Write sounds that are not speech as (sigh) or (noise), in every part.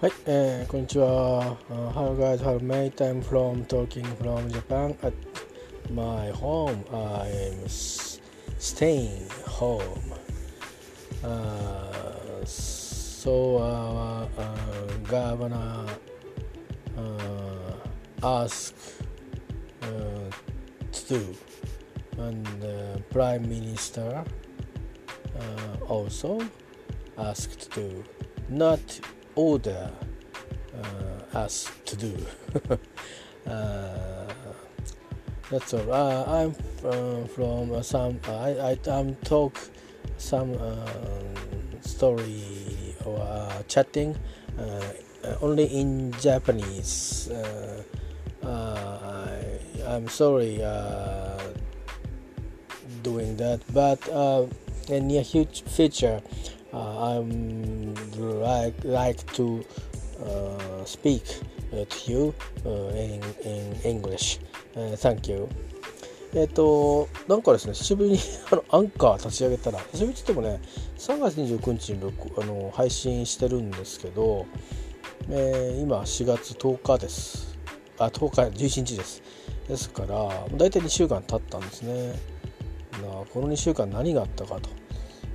はい、えー、こんにちは。Uh, hello guys, have made time from talking from Japan at my home. I'm staying home. Uh, so uh, uh, governor uh, asked uh, to do, and uh, prime minister uh, also asked to not order uh, us to do. (laughs) uh, that's all. Uh, I'm uh, from some. I, I I'm talk some uh, story or chatting only in Japanese. I, I'm sorry doing that, but in near huge future, uh, I'm like like to speak to you in in English. Thank you. えっと、なんかですね、久しぶりに (laughs) あのアンカー立ち上げたら、久しぶりって言ってもね、3月29日に録あの配信してるんですけど、えー今4月10日です。あ、10日、11日です。ですから、大体2週間経ったんですね。この2週間何があったかと。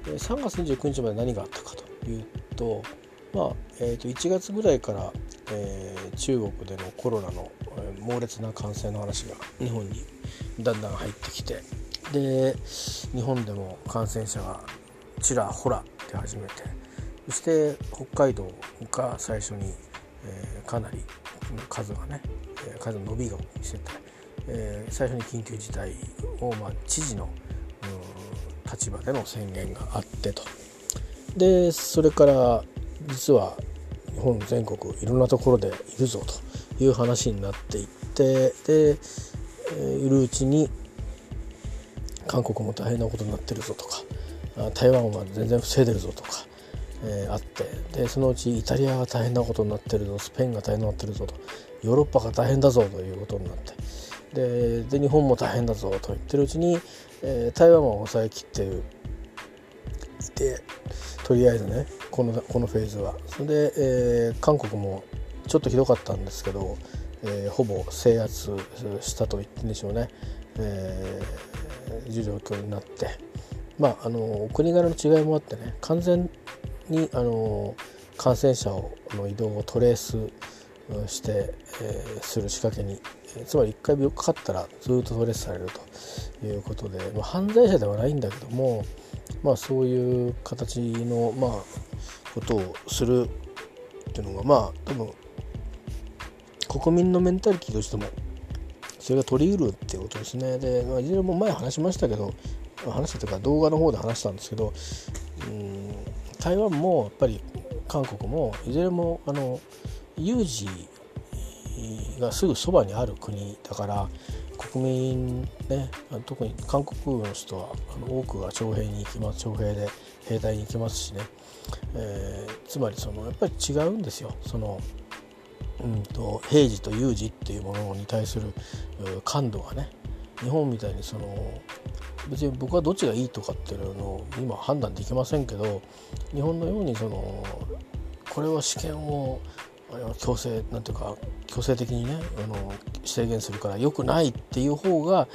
3月29日まで何があったかというと,、まあえー、と1月ぐらいから、えー中国でのコロナの、えー猛烈な感染の話が日本にだんだん入ってきてで日本でも感染者がちらほら出始めてそして北海道が最初に、えーかなり数がね数の伸びを見せて、えー最初に緊急事態を、まあ、知事の立場での宣言があってと。でそれから実は日本全国いろんなところでいるぞという話になっていってで、えいるうちに韓国も大変なことになってるぞとか台湾は全然防いでるぞとか、えーあってでそのうちイタリアが大変なことになってるぞスペインが大変になってるぞとヨーロッパが大変だぞということになってでで日本も大変だぞと言ってるうちに、えー台湾は抑えきってる。いてとりあえずねこのこのフェーズは。それで、えー韓国もちょっとひどかったんですけど、えーほぼ制圧したと言ってんでしょうね、えーいう状況になって。まああのお国柄の違いもあってね完全にあの感染者をの移動をトレースして、えーする仕掛けにつまり1回病気かかったらずっとストレスされるということで、まあ、犯罪者ではないんだけども、まあ、そういう形の、まあ、ことをするっていうのがまあ多分国民のメンタリティとしてもそれが取り得るっていうことですね。で、まあ、いずれも前話しましたけど話したというか動画の方で話したんですけどうん台湾もやっぱり韓国もいずれもあの有事がすぐそばにある国だから国民ね特に韓国の人は多くが徴兵に行きます徴兵で兵隊に行きますしね、えーつまりそのやっぱり違うんですよ。そのうんと平時と有事っていうものに対する感度がね。日本みたいにその別に僕はどっちがいいとかっていうのを今判断できませんけど日本のようにそのこれは試験を強制なんていうか強制的にねあの制限するから良くないっていう方が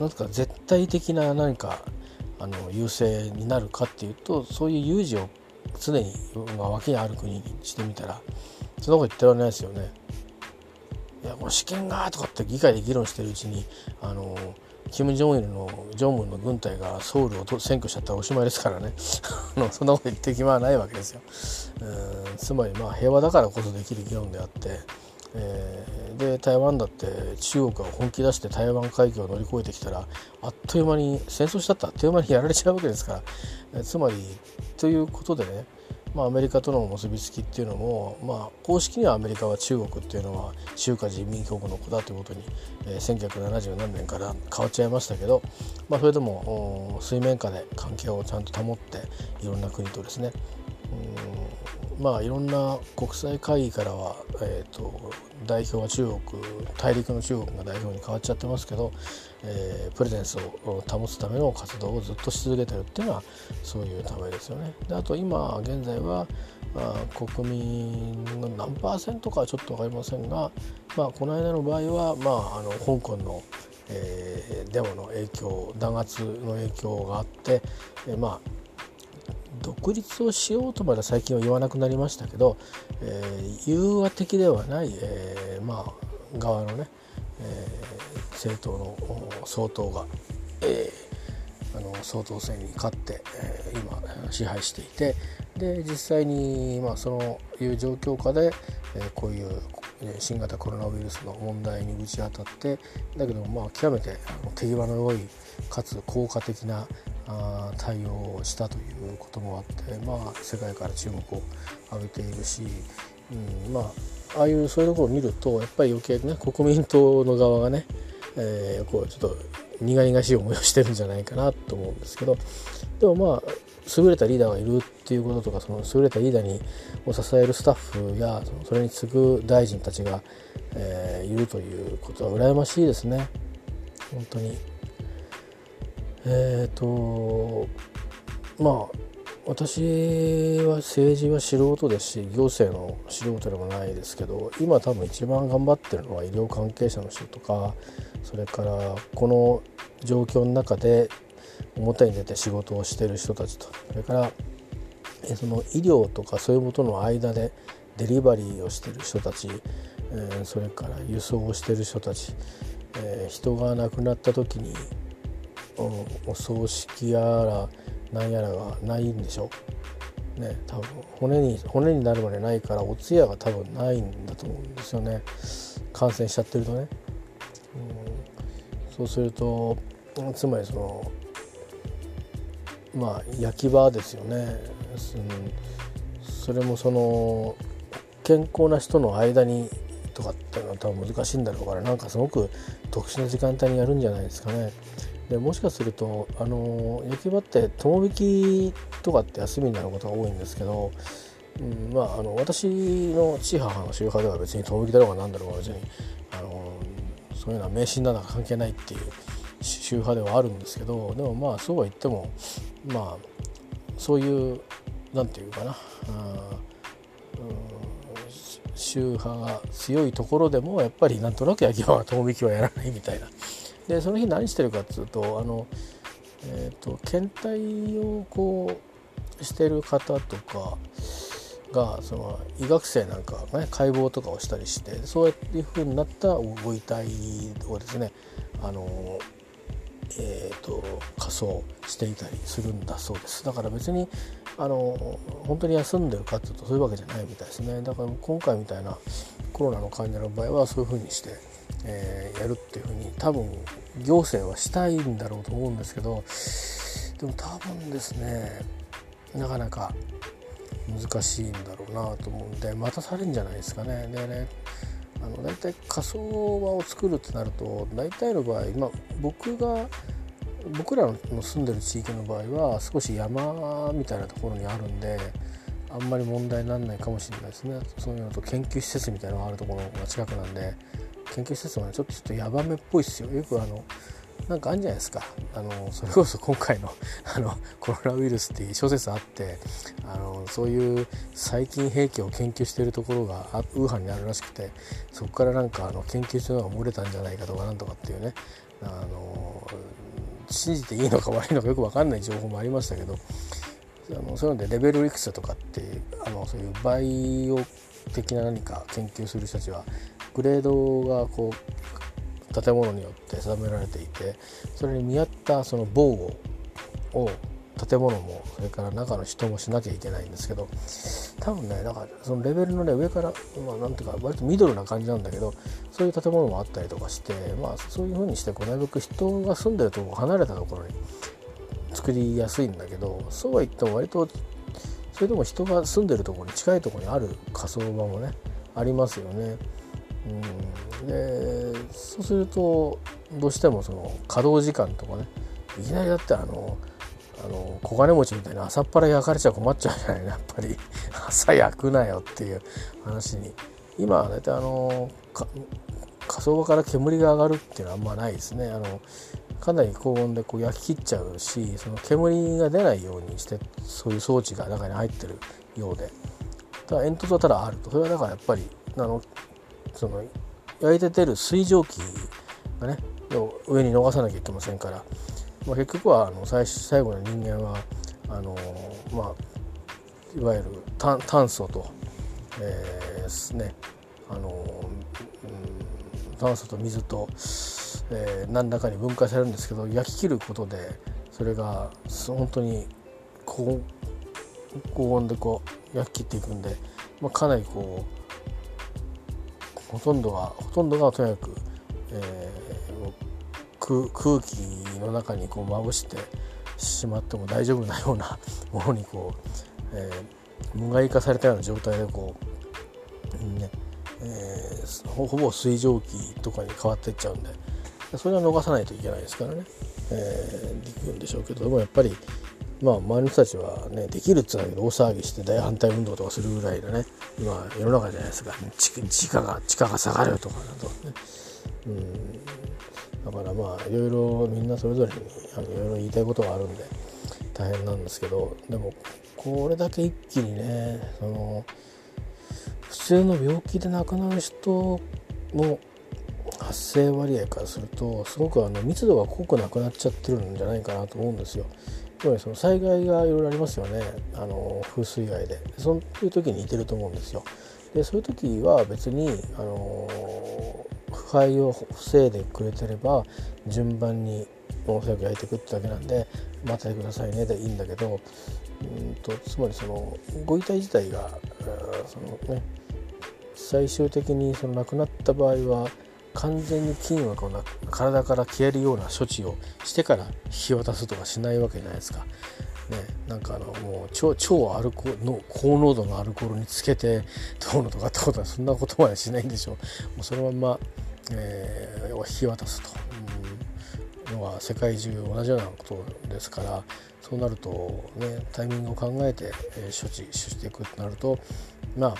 なんとか絶対的な何かあの優勢になるかっていうとそういう有事を常に、まあ、脇にある国にしてみたらそんなこと言ってられないですよね。いやこれ試験がとかって議会で議論してるうちにあのキム・ジョンイルのジョンムンの軍隊がソウルをと占拠しちゃったらおしまいですからね。(laughs) あそんなこと言ってる暇はないわけですよ。うんつまりまあ平和だからこそできる議論であって、えーで台湾だって中国が本気出して台湾海峡を乗り越えてきたらあっという間に戦争したってあっという間にやられちゃうわけですから、えーつまりということでねまあ、アメリカとの結びつきっていうのも、まあ、公式にはアメリカは中国っていうのは中華人民共和国の子だということに、えー1970何年から変わっちゃいましたけど、まあ、それでも水面下で関係をちゃんと保っていろんな国とですねうんまあいろんな国際会議からは、えー、と代表は中国大陸の中国が代表に変わっちゃってますけど、えー、プレゼンスを保つための活動をずっとし続けてるっていうのはそういうためですよね。であと今現在はあ国民の何パーセントかはちょっと分かりませんが、まあ、この間の場合は、まあ、あの香港の、えー、デモの影響弾圧の影響があって、えー、まあ独立をしようとまで最近は言わなくなりましたけど、えー、融和的ではない、えー、まあ側のね、えー、政党の総統が、えー、あの総統選に勝って、えー、今支配していてで実際に、まあ、そのいう状況下で、えー、こういう新型コロナウイルスの問題に打ち当たってだけどまあ極めて手際の良いかつ効果的な対応したということもあって、まあ、世界から注目を浴びているし、うん、まあああいうそういうところを見るとやっぱり余計ね国民党の側がね、えー、こうちょっと苦々しい思いをしてるんじゃないかなと思うんですけどでもまあ優れたリーダーがいるっていうこととかその優れたリーダーにを支えるスタッフやそれに次ぐ大臣たちが、えー、いるということは羨ましいですね本当に。えっ、ー、とまあ私は政治は素人ですし行政の素人でもないですけど今多分一番頑張ってるのは医療関係者の人とかそれからこの状況の中で表に出て仕事をしてる人たちとそれからその医療とかそういうことの間でデリバリーをしてる人たち、それから輸送をしてる人たち、人が亡くなった時にお葬式やらなんやらがないんでしょ？ね多分骨に骨になるまでないからお通夜が多分ないんだと思うんですよね。感染しちゃってるとね、うん、そうするとつまりそのまあ焼き場ですよね、うん、それもその健康な人の間にとかっていうのは多分難しいんだろうからなんかすごく特殊な時間帯にやるんじゃないですかね。でもしかするとあの焼き場って友引きとかって休みになることが多いんですけど、うん、まああの私の父母の宗派では別に友引きだろうが何だろうが別にあのそういうのは迷信なのか関係ないっていう宗派ではあるんですけどでもまあそうは言ってもまあそういう何て言うかなあ、宗派が強いところでもやっぱりなんとなく焼き場は友引きはやらないみたいな。でその日何してるかっつうとあの、えーと、検体をこうしてる方とかがその医学生なんかがね解剖とかをしたりしてそういうふうになったご遺体をですねあのえーと、仮装していたりするんだそうです。だから別にあの本当に休んでるかっていうとそういうわけじゃないみたいですね。だから今回みたいなコロナの患者の場合はそういうふうにしてえー、やるっていうふうに多分行政はしたいんだろうと思うんですけどでも多分ですねなかなか難しいんだろうなと思うんで待たされるんじゃないですかね。でねあの大体仮想場を作るってなると大体の場合、まあ、僕が僕らの住んでる地域の場合は少し山みたいなところにあるんであんまり問題にならないかもしれないですねそういうのと研究施設みたいなのがあるところが近くなんで研究施設もねちょっとちょっとヤバめっぽいっすよ。よくあのなんかあるんじゃないですか。あのそれこそ今回の (laughs) あのコロナウイルスっていう諸説あってあのそういう細菌兵器を研究しているところがウーハンにあるらしくてそこからなんかあの研究所が漏れたんじゃないかとかなんとかっていうね。あの信じていいのか悪いのかよく分かんない情報もありましたけど。あのそういうのでレベルいくつとかってあのそういうバイオ的な何か研究する人たちはグレードがこう建物によって定められていてそれに見合ったその防護を建物もそれから中の人もしなきゃいけないんですけど多分ねだからそのレベルのね上からまあなんていうか割とミドルな感じなんだけどそういう建物もあったりとかしてまあそういうふうにしてこうなるべく人が住んでるとこ離れたところに作りやすいんだけどそうは言っても割とそれでも人が住んでるところに近いところにある火葬場もねありますよね。うん、でそうするとどうしてもその稼働時間とかねいきなりだってあのあの小金持ちみたいな朝っぱら焼かれちゃ困っちゃうじゃないやっぱり (laughs) 朝焼くなよっていう話に。今大体あの火葬場から煙が上がるっていうのはあんまないですね。あのかなり高温でこう焼き切っちゃうしその煙が出ないようにしてそういう装置が中に入ってるようで。ただ煙突はただあると。それはだからやっぱりあのその焼いて出る水蒸気がね上に逃さなきゃいけませんから、まあ、結局はあの最最後の人間はあのまあいわゆる炭素と、えー、ねあの、うん、炭素と水と、えー、何らかに分解されるんですけど焼き切ることでそれが本当に高高温でこう焼き切っていくんで、まあ、かなりこうほとんどがほとんどがとにかく、えー、空気の中にこうまぶしてしまっても大丈夫なような (laughs) ものにこう、えー、無害化されたような状態でこう、ねえー、ほぼ水蒸気とかに変わっていっちゃうんでそれは逃さないといけないですからね、えー、できるんでしょうけどでもやっぱりまあ周りの人たちはねできるっつうんだけど大騒ぎして大反対運動とかするぐらいでね今世の中じゃないですか。地価が地価が下がるとかだとね。うん。だからまあいろいろみんなそれぞれにあのいろいろ言いたいことがあるんで大変なんですけどでもこれだけ一気にねその普通の病気で亡くなる人の発生割合からするとすごくあの密度が濃くなくなっちゃってるんじゃないかなと思うんですよ。つまりその災害がいろいろありますよねあの風水害でそういう時に似てると思うんですよ。でそういう時は別にあの腐敗を防いでくれてれば順番におそらく焼いていくってだけなんで待っててくださいねでいいんだけどうんとつまりそのご遺体自体がそのね最終的にその亡くなった場合は完全に菌はこの体から消えるような処置をしてから引き渡すとかしないわけじゃないですか。ね、なんかあのもう超超アルコの高濃度のアルコールにつけてどうのとかってことはそんなことまでしないんでしょう。もうそのまま、えー、引き渡すというのは世界中同じようなことですからそうなるとねタイミングを考えて、えー、処置していくとなるとまあ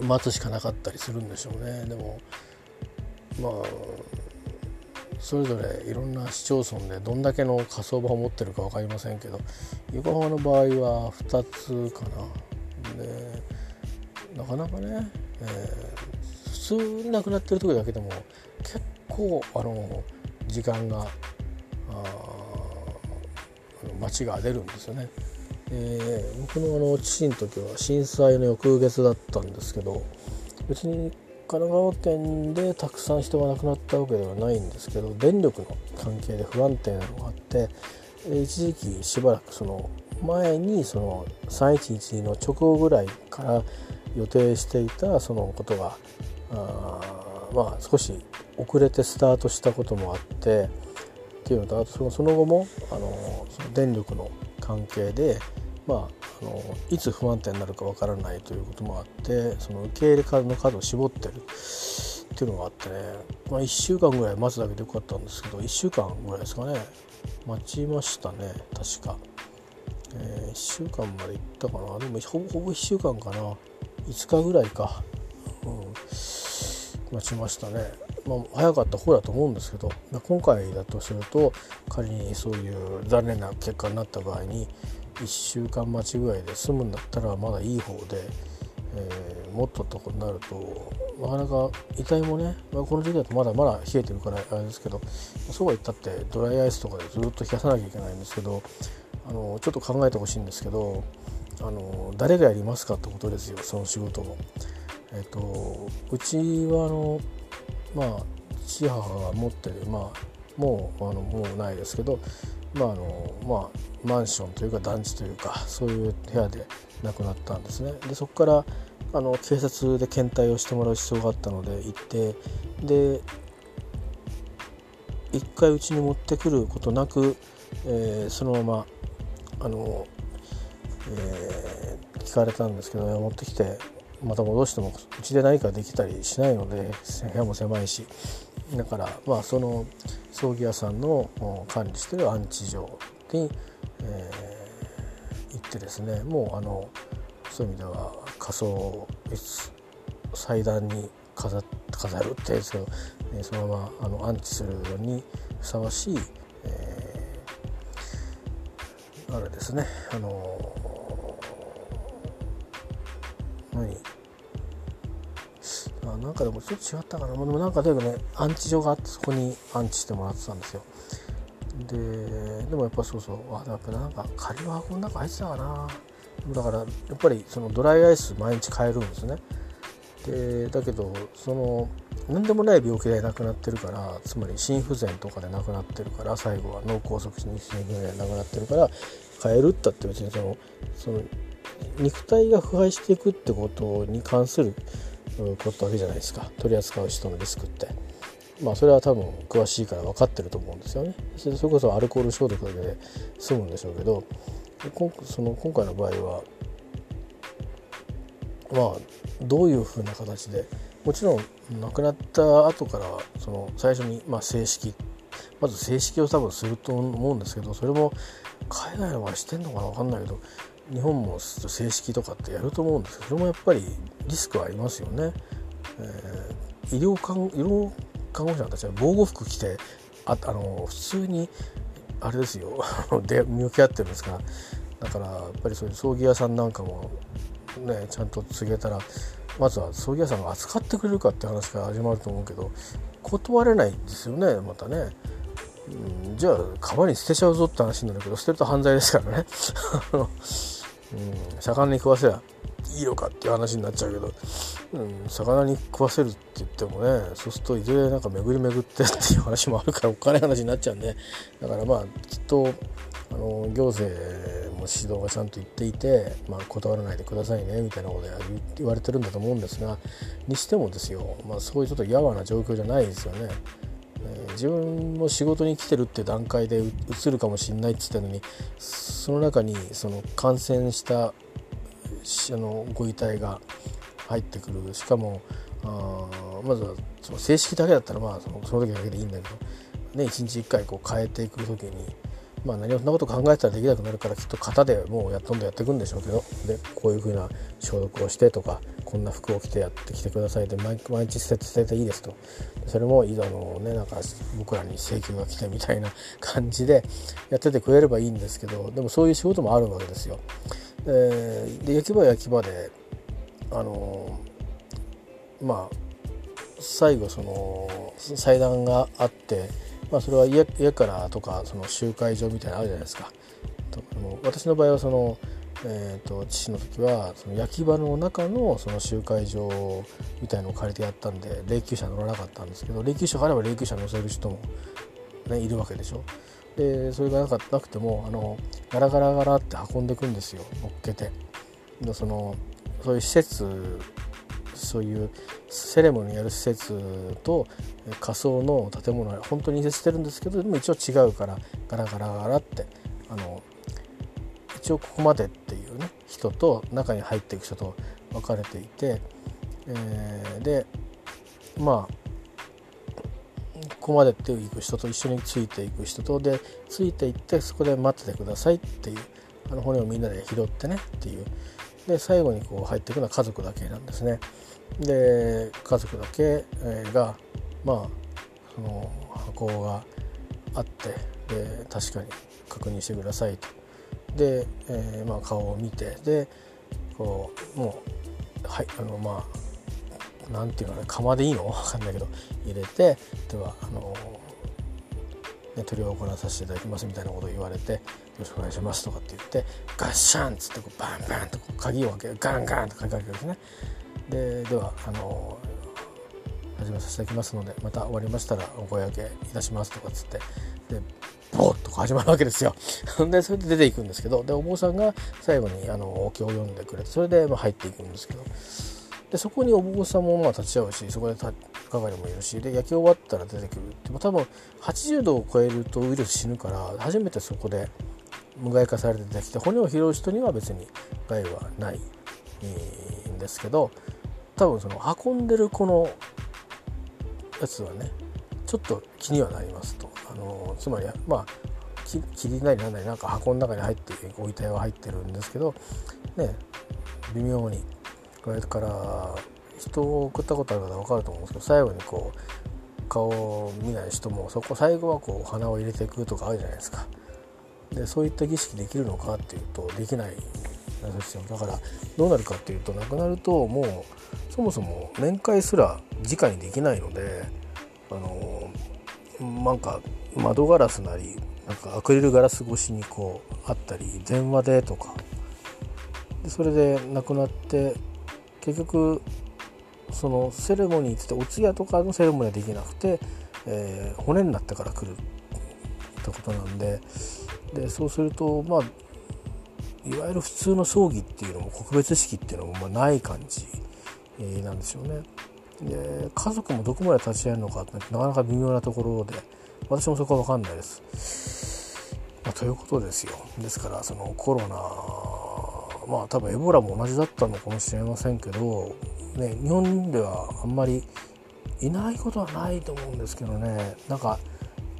待つしかなかったりするんでしょうね。でもまあそれぞれいろんな市町村でどんだけの火葬場を持ってるか分かりませんけど横浜の場合は2つかなでなかなかね、えー、普通に亡くなってる時だけでも結構あの時間が待ちが出るんですよね。えー、僕のあの父の時は震災の翌月だったんですけど別に神奈川県でたくさん人が亡くなったわけではないんですけど電力の関係で不安定なのがあって一時期しばらくその前にその311の直後ぐらいから予定していたそのことがあまあ少し遅れてスタートしたこともあってっていうのとあとそのその後もあのその電力の関係でまあ、あのいつ不安定になるかわからないということもあってその受け入れからの数を絞ってるっていうのがあってね、まあ、1週間ぐらい待つだけでよかったんですけど1週間ぐらいですかね待ちましたね確か、えー、1週間まで行ったかな。でもほぼほぼ1週間かな。5日ぐらいか、うん、待ちましたね。まあ、早かった方だと思うんですけど今回だとすると仮にそういう残念な結果になった場合に1週間待ちぐらいで済むんだったらまだいい方で、えー、もっととこになるとなかなか遺体もね、まあ、この時期だとまだまだ冷えてるからあれですけどそうは言ったってドライアイスとかでずっと冷やさなきゃいけないんですけどあのちょっと考えてほしいんですけどあの誰がやりますかってことですよその仕事を。えっ、ー、とうちはあのまあ父母が持ってるまあもうあのもうないですけどまああのまあ、マンションというか団地というかそういう部屋で亡くなったんですね。でそこからあの警察で検体をしてもらう必要があったので行ってで一回うちに持ってくることなく、えー、そのままあの、えー、聞かれたんですけど持ってきてまた戻してもうちで何かできたりしないので部屋も狭いし。だからまあその葬儀屋さんの管理してる安置所に、えー、行ってですね。もうあのそういう意味では仮装祭壇に飾飾るってですけど、そのままあの安置するのにふさわしい、えー、あれですね。あの何あなんかでもちょっと違ったかな。でもなんかでもね安置所があってそこに安置してもらってたんですよ。ででもやっぱそうそう。あやっぱなんか仮の箱の中入ってたかな。だからやっぱりそのドライアイス毎日買えるんですね。でだけどその何でもない病気で亡くなってるからつまり心不全とかで亡くなってるから最後は脳梗塞心不全で亡くなってるから変えるったって別にそのその肉体が腐敗していくってことに関することわけじゃないですか取り扱う人のリスクって。まあそれは多分詳しいから分かってると思うんですよね。それこそアルコール消毒だけで済むんでしょうけどその今回の場合はまあどういうふうな形でもちろん亡くなった後からその最初にまあ正式まず正式を多分すると思うんですけどそれも海外の場合してんのかな分かんないけど日本も正式とかってやると思うんですけどそれもやっぱりリスクはありますよね。えー、医療看医療看護師さんたちは防護服着てああの普通にあれですよ (laughs) で向き合ってるんですからだからやっぱりそういう葬儀屋さんなんかもねちゃんと告げたらまずは葬儀屋さんが扱ってくれるかって話から始まると思うけど断れないですよねまたね。うん、じゃあ川に捨てちゃうぞって話になるけど捨てると犯罪ですからね (laughs) うん、魚に食わせりゃいいのかっていう話になっちゃうけど、うん、魚に食わせるって言ってもねそうするといずれなんか巡り巡ってっていう話もあるからお金話になっちゃうんでだからまあきっとあの行政も指導がちゃんと言っていて、まあ、断らないでくださいねみたいなこと言われてるんだと思うんですがにしてもですよ、まあ、そういうちょっとやわな状況じゃないですよね。自分も仕事に来てるって段階でうつるかもしんないって言ったのにその中にその感染したあのご遺体が入ってくる。しかもあまずはその正式だけだったらまあそのその時だけでいいんだけど、ね、1日1回こう変えていく時にまあ、何もそんなこと考えてたらできなくなるからきっと型でもうやどんどんやっていくんでしょうけどでこういうふうな消毒をしてとかこんな服を着てやってきてくださいで毎日捨てていいですとそれもいざのねなんか僕らに請求が来てみたいな感じでやっててくれればいいんですけどでもそういう仕事もあるわけですよ。えー、で焼き場焼き場であのまあ最後その祭壇があってまあ、それは家家からとかその集会所みたいなのあるじゃないですか。と私の場合はその、えーと、父の時はその焼き場の中のその集会所みたいのを借りてやったんで霊柩車乗らなかったんですけど霊柩車があれば霊柩車乗せる人も、ね、いるわけでしょ。でそれがなかなくてもあのガラガラガラって運んでいくんですよ乗っけて。でそのそういう施設そういうセレモニーやる施設と仮想の建物は本当に似せてるんですけどでも一応違うからガラガラガラってあの一応ここまでっていうね人と中に入っていく人と分かれていて、えー、でまあここまでって行く人と一緒についていく人とでついていってそこで待っててくださいっていうあの骨をみんなで拾ってねっていうで最後にこう入っていくのは家族だけなんですね。で家族だけがまあその箱があってで確かに確認してくださいとで、えー、まあ、顔を見てでこうもうはいあのまあなんていうのね釜でいいの？(laughs) 分かんないけど入れてではあのね、取りを行わさせていただきますみたいなことを言われて「よろしくお願いします」とかって言ってガッシャンっつってこうバンバンとこう鍵を開けガンガンと鍵を開けるんですね。でではあの始めさせていただきますのでまた終わりましたらお声掛けいたしますとかっつってでボーッと始まるわけですよ。(laughs) でそれで出ていくんですけどでお坊さんが最後にあのお経を読んでくれてそれでま入っていくんですけど。でそこにお坊さんもまあ立ち会うしそこで係もいるしで焼き終わったら出てくるでも多分80度を超えるとウイルス死ぬから初めてそこで無害化されて出てきて骨を拾う人には別に害はないんですけど多分その運んでるこのやつはねちょっと気にはなりますと。あのつまりまあ霧なりなんなりなんか箱の中に入ってご遺体は入ってるんですけどね微妙にこれから人を送ったことある方は分かると思うんですけど最後にこう顔を見ない人もそこ最後はこうお花を入れていくとかあるじゃないですか。でそういった儀式できるのかっていうとできないですよだからどうなるかっていうと亡くなるともうそもそも面会すら直にできないのであのなんか窓ガラスなりなんかアクリルガラス越しにこうあったり電話でとか。でそれで亡くなって結局そのセレモニーってお通夜とかのセレモニーはできなくて、えー、骨になってから来るってことなんで。でそうするとまあいわゆる普通の葬儀っていうのも告別式っていうのもまない感じ、え、なんですよね。で家族もどこまで立ち会えるのかってなかなか微妙なところで私もそこは分かんないです。まあ、ということですよですからそのコロナまあ多分エボラも同じだったのかもしれませんけど、ね、日本ではあんまりいないことはないと思うんですけどねなんか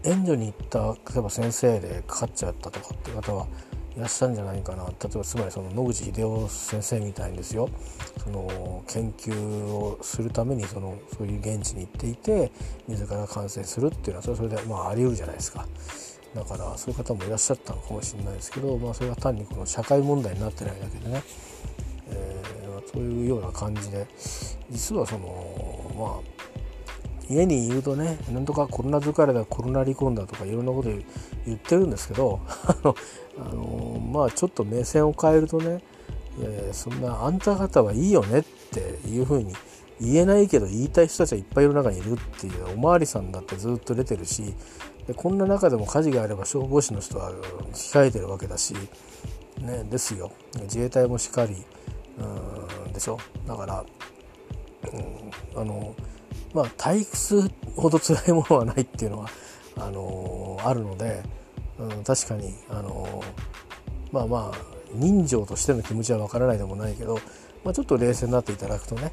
援助に行った例えば先生でかかっちゃったとかっていう方はいらっしゃるんじゃないかな。例えばつまりその野口英世先生みたいにですよ。その研究をするためにそのそういう現地に行っていて自ら感染するっていうのはそれそれでまああり得るじゃないですか。だからそういう方もいらっしゃったのかもしれないですけど、まあ、それは単にこの社会問題になってないだけでね、えー、そういうような感じで。実はそのまあ家にいるとねなんとかコロナ疲れだコロナ離婚だとかいろんなこと言ってるんですけど (laughs) あの、まあちょっと目線を変えるとねいやいやそんなあんた方はいいよねっていうふうに言えないけど言いたい人たちはいっぱい世の中にいるっていうおまわりさんだってずっと出てるしでこんな中でも火事があれば消防士の人は控えてるわけだし、ね、ですよ。自衛隊もしっかりうんでしょ。だから、うん、あのまあ、退屈ほど辛いものはないっていうのはあのー、あるので、うん、確かに、あのー、まあまあ人情としての気持ちはわからないでもないけど、まあ、ちょっと冷静になっていただくとね、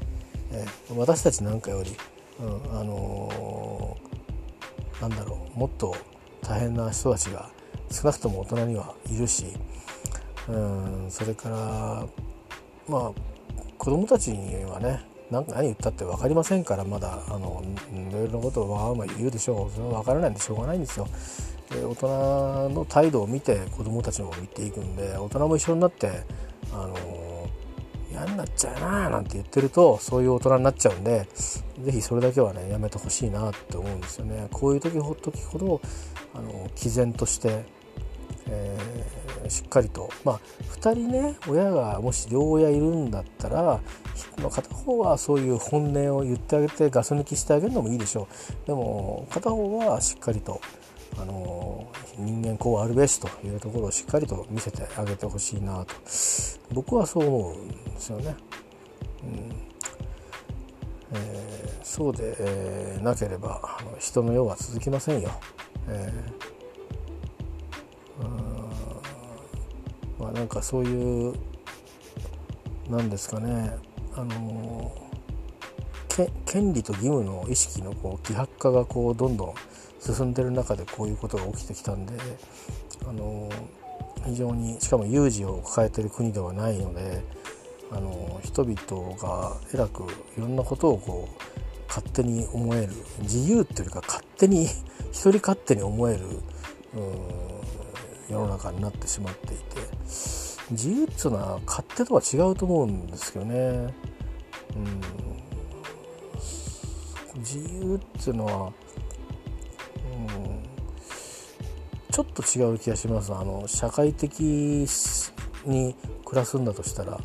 えー、私たちなんかより、うん、あのなんだろうもっと大変な人たちが少なくとも大人にはいるし、うん、それからまあ子供たちにはね何言ったって分かりませんからまだあのいろいろなことをわーわー言うでしょうそれは分からないんでしょうがないんですよ。で大人の態度を見て子どもたちも見ていくんで大人も一緒になってあの嫌になっちゃうななんて言ってるとそういう大人になっちゃうんで是非それだけはねやめてほしいなって思うんですよね。こういう時ほ時ほどあの毅然としてえー、しっかりと。まあ2人ね親がもし両親いるんだったら片方はそういう本音を言ってあげてガス抜きしてあげるのもいいでしょう。でも片方はしっかりとあの人間こうあるべしというところをしっかりと見せてあげてほしいなと。僕はそう思うんですよね。うん。えー、そうで、え、なければ人の世は続きませんよ。えー。まあ、なんかそういうなんですかね。あの権利と義務の意識のこう希薄化がこうどんどん進んでる中でこういうことが起きてきたんであの非常にしかも有事を抱えてる国ではないのであの人々がえらくいろんなことをこう勝手に思える自由っていうか勝手に (laughs) 一人勝手に思える世の中になってしまっていて自由っていうのは勝手とは違うと思うんですけどね。うん、自由っていうのは、うん、ちょっと違う気がします。あの社会的に暮らすんだとしたら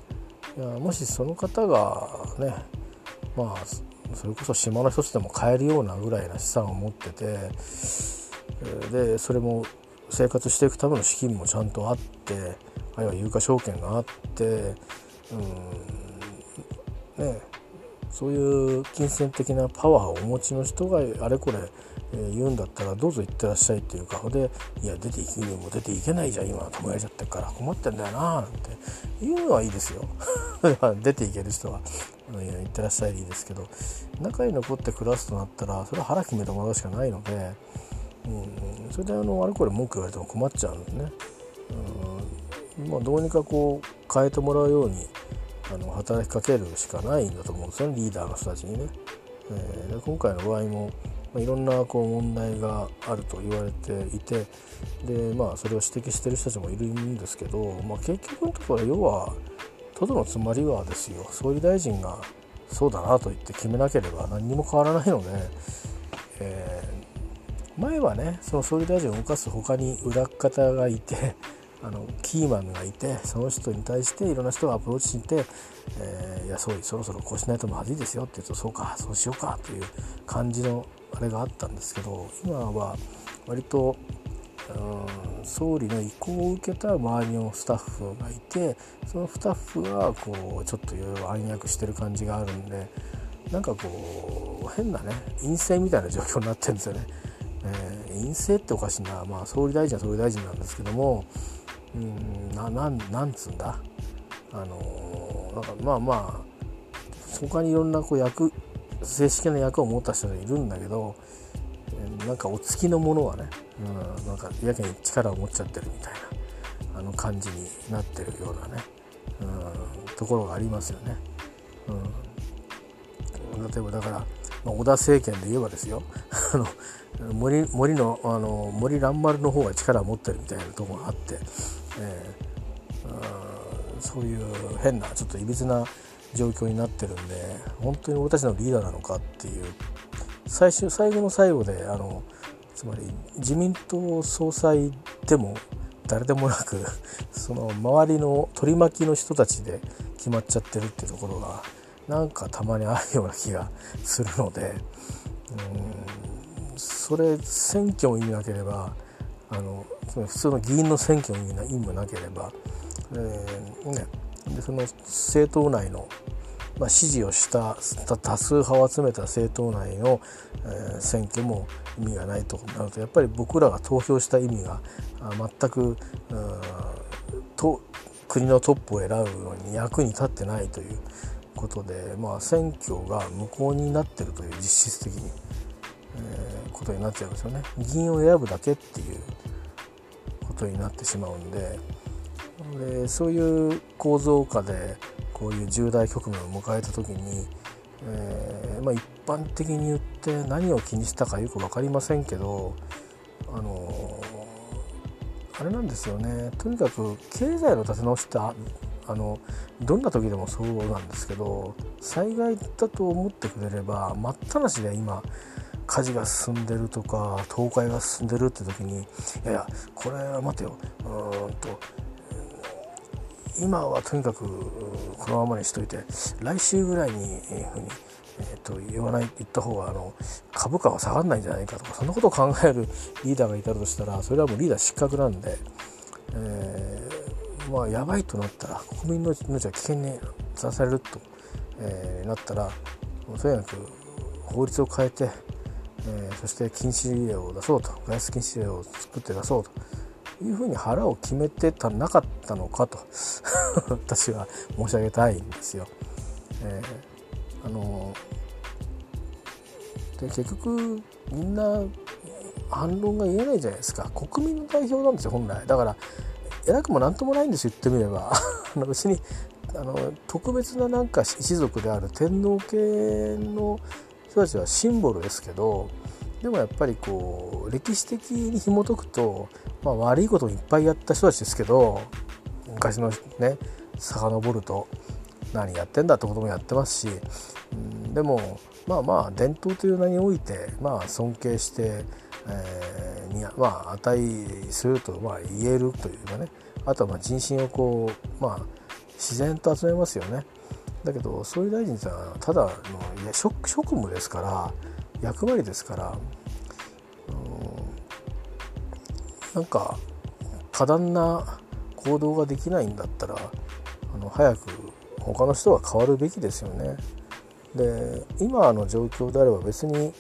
いやもしその方がねまあそれこそ島の一つでも買えるようなぐらいな資産を持っててでそれも生活していくための資金もちゃんとあってあるいは有価証券があってうんねそういう金銭的なパワーをお持ちの人があれこれ言うんだったらどうぞ行ってらっしゃいっていう顔でいや出ていくにも出ていけないじゃん今止められちゃってるから困ってんだよななんて言うのはいいですよ。(laughs) 出ていける人は。行ってらっしゃいでいいですけど中に残って暮らすとなったらそれは腹決めてもらうしかないのでうん、それであのあれこれ文句言われても困っちゃうんでね、うん。まあ、どうにかこう変えてもらうようにあの働きかけるしかないんだと思うんですよねリーダーの人たちにね。えー、今回の場合も、まあ、いろんなこう問題があると言われていてで、まあ、それを指摘してる人たちもいるんですけど、まあ、結局のところ要はトドのつまりはですよ。総理大臣がそうだなと言って決めなければ何にも変わらないので、えー、前はねその総理大臣を動かす他に裏方がいて (laughs) あのキーマンがいてその人に対していろんな人がアプローチして、えー、いや総理そろそろこうしないとまずいですよって言うとそうかそうしようかという感じのあれがあったんですけど今は割とうん総理の意向を受けた周りのスタッフがいてそのスタッフがこうちょっといろいろ暗躍してる感じがあるんでなんかこう変なね陰性みたいな状況になってるんですよね。えー、陰性っておかしいな、まあ、総理大臣は総理大臣なんですけどもうんななんなんつうんだ？あのなんかまあまあ他にいろんなこう役正式な役を持った人がいるんだけどなんかお付きのものはね、うん、なんかやけに力を持っちゃってるみたいなあの感じになってるようなね、うん、ところがありますよね。うん、例えばだから、まあ、織田政権で言えばですよ。あの森森のあの森蘭丸の方が力を持ってるみたいなとこがあって、えー、そういう変なちょっといびつな状況になってるんで本当に俺たちのリーダーなのかっていう最終最後の最後であのつまり自民党総裁でも誰でもなく (laughs) その周りの取り巻きの人たちで決まっちゃってるっていうところがなんかたまにあるような気がするのでうん。それ選挙も意味なければあの普通の議員の選挙も意味もなければ、えーね、でその政党内のまあ、支持をした多数派を集めた政党内の、えー、選挙も意味がないと。なるとやっぱり僕らが投票した意味が全くと国のトップを選ぶのに役に立ってないということで、まあ、選挙が無効になってるという実質的に、えー、ことになっちゃうんですよね。議員を選ぶだけっていうことになってしまうんででそういう構造下でこういう重大局面を迎えた時に、えー、まあ、一般的に言って何を気にしたかよく分かりませんけどあのあれなんですよねとにかく経済の立て直しってあのどんな時でもそうなんですけど災害だと思ってくれれば待ったなしで今火事が進んでるとか倒壊が進んでるって時にいやいやこれは待てよ。うんと今はとにかくこのままにしといて来週ぐらいに、えー、ふうに、えー、と言わない言った方があの株価は下がらないんじゃないかとかそんなことを考えるリーダーがいたとしたらそれはもうリーダー失格なんで、えー、まあやばいとなったら国民の命は危険にさらされると、えー、なったらとにかく法律を変えて、えー、そして禁止令を出そうと外出禁止令を作って出そうと。いうふうに腹を決めてたなかったのかと (laughs) 私は申し上げたいんですよ。えー、あので結局みんな反論が言えないじゃないですか国民の代表なんですよ本来だから偉くも何ともないんですよ言ってみれば (laughs) 別にあの特別ななんか一族である天皇系の人たちはシンボルですけどでもやっぱりこう歴史的に紐解くと、まあ、悪いことをいっぱいやった人たちですけど昔のね遡ると何やってんだってこともやってますし、うん、でもまあまあ伝統という名において、まあ、尊敬して、えー、にまあ値するとまあ言えるというかねあとはまあ人心をこう、まあ、自然と集めますよね。だけど総理大臣さんはただのいや職務ですから役割ですからなんか過断な行動ができないんだったらあの早く他の人は変わるべきですよね。で今の状況であれば別に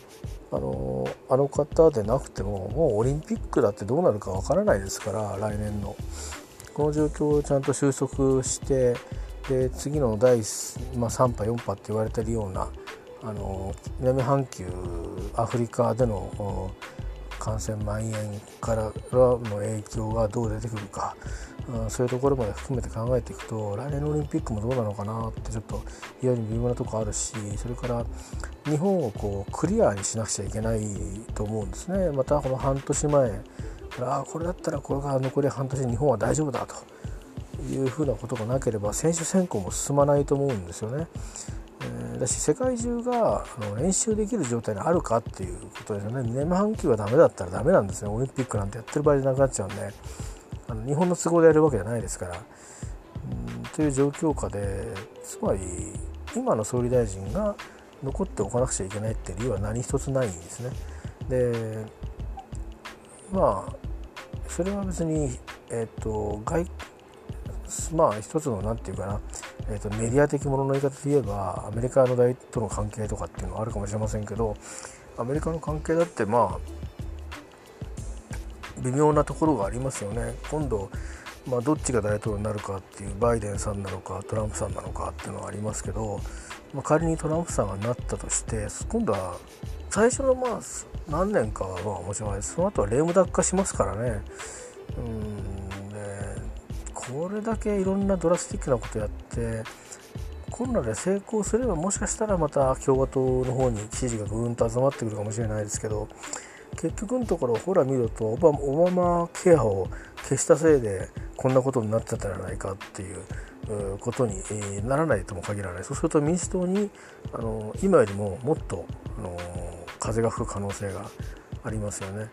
あのあの方でなくてももうオリンピックだってどうなるかわからないですから来年のこの状況をちゃんと収束してで次の第、まあ、3波4波って言われてるようなあの南半球アフリカでの感染蔓延からの影響がどう出てくるかうん、そういうところまで含めて考えていくと来年のオリンピックもどうなのかなってちょっと非常に微妙なとこあるしそれから日本をこうクリアにしなくちゃいけないと思うんですね。またこの半年前あこれだったらこれから残り半年日本は大丈夫だと。いうふうなことがなければ選手選考も進まないと思うんですよね。え、だし世界中があの練習できる状態にあるかっていうことですよね2年半球がダメだったらダメなんですねオリンピックなんてやってる場合じゃなくなっちゃうんであの日本の都合でやるわけじゃないですからうんという状況下でつまり今の総理大臣が残っておかなくちゃいけないっていう理由は何一つないんですね。でまあそれは別に、えーと、外まあ一つの何て言うかな、えーと、メディア的ものの言い方で言えばアメリカの大との関係とかっていうのはあるかもしれませんけどアメリカの関係だってまあ微妙なところがありますよね。今度まあ、どっちが大統領になるかっていうバイデンさんなのかトランプさんなのかっていうのはありますけど、まあ、仮にトランプさんがなったとして今度は最初のまあ何年かはまあもちろんですその後はレームダック化しますからね。うん。これだけいろんなドラスティックなことやってコロナで成功すればもしかしたらまた共和党の方に支持がぐーんと集まってくるかもしれないですけど結局のところほら見るとオバオバマケアを消したせいでこんなことになっちゃったんじゃないかっていうことにならないとも限らないそうすると民主党にあの今よりももっとあの風が吹く可能性がありますよね。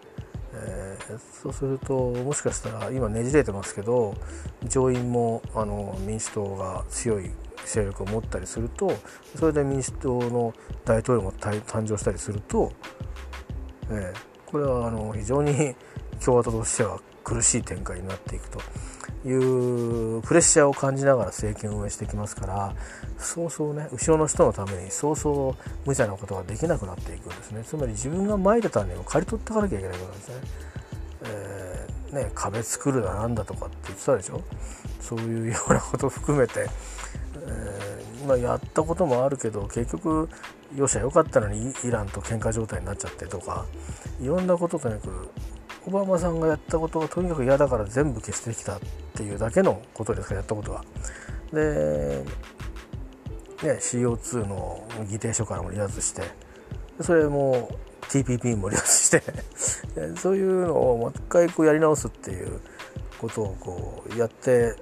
えー、そうするともしかしたら今ねじれてますけど上院もあの民主党が強い勢力を持ったりするとそれで民主党の大統領も誕生したりすると、えー、これはあの非常に共和党としては苦しい展開になっていくと。いうプレッシャーを感じながら政権を運営してきますからそうそうね後ろの人のためにそうそう無茶なことができなくなっていくんですね。つまり自分がまいた種を刈り取っていかなきゃいけないことなんですね。えー、ね壁作るだなんだとかって言ってたでしょ？そういうようなことを含めて、えー、今やったこともあるけど結局よしゃよかったのにイランと喧嘩状態になっちゃってとかいろんなこととにかくオバマさんがやったことがとにかく嫌だから全部消してきたっていうだけのことですからやったことは。で、ね、CO2 の議定書からも離脱してそれも TPP も離脱して (laughs) そういうのをもう一回こうやり直すっていうことをこうやって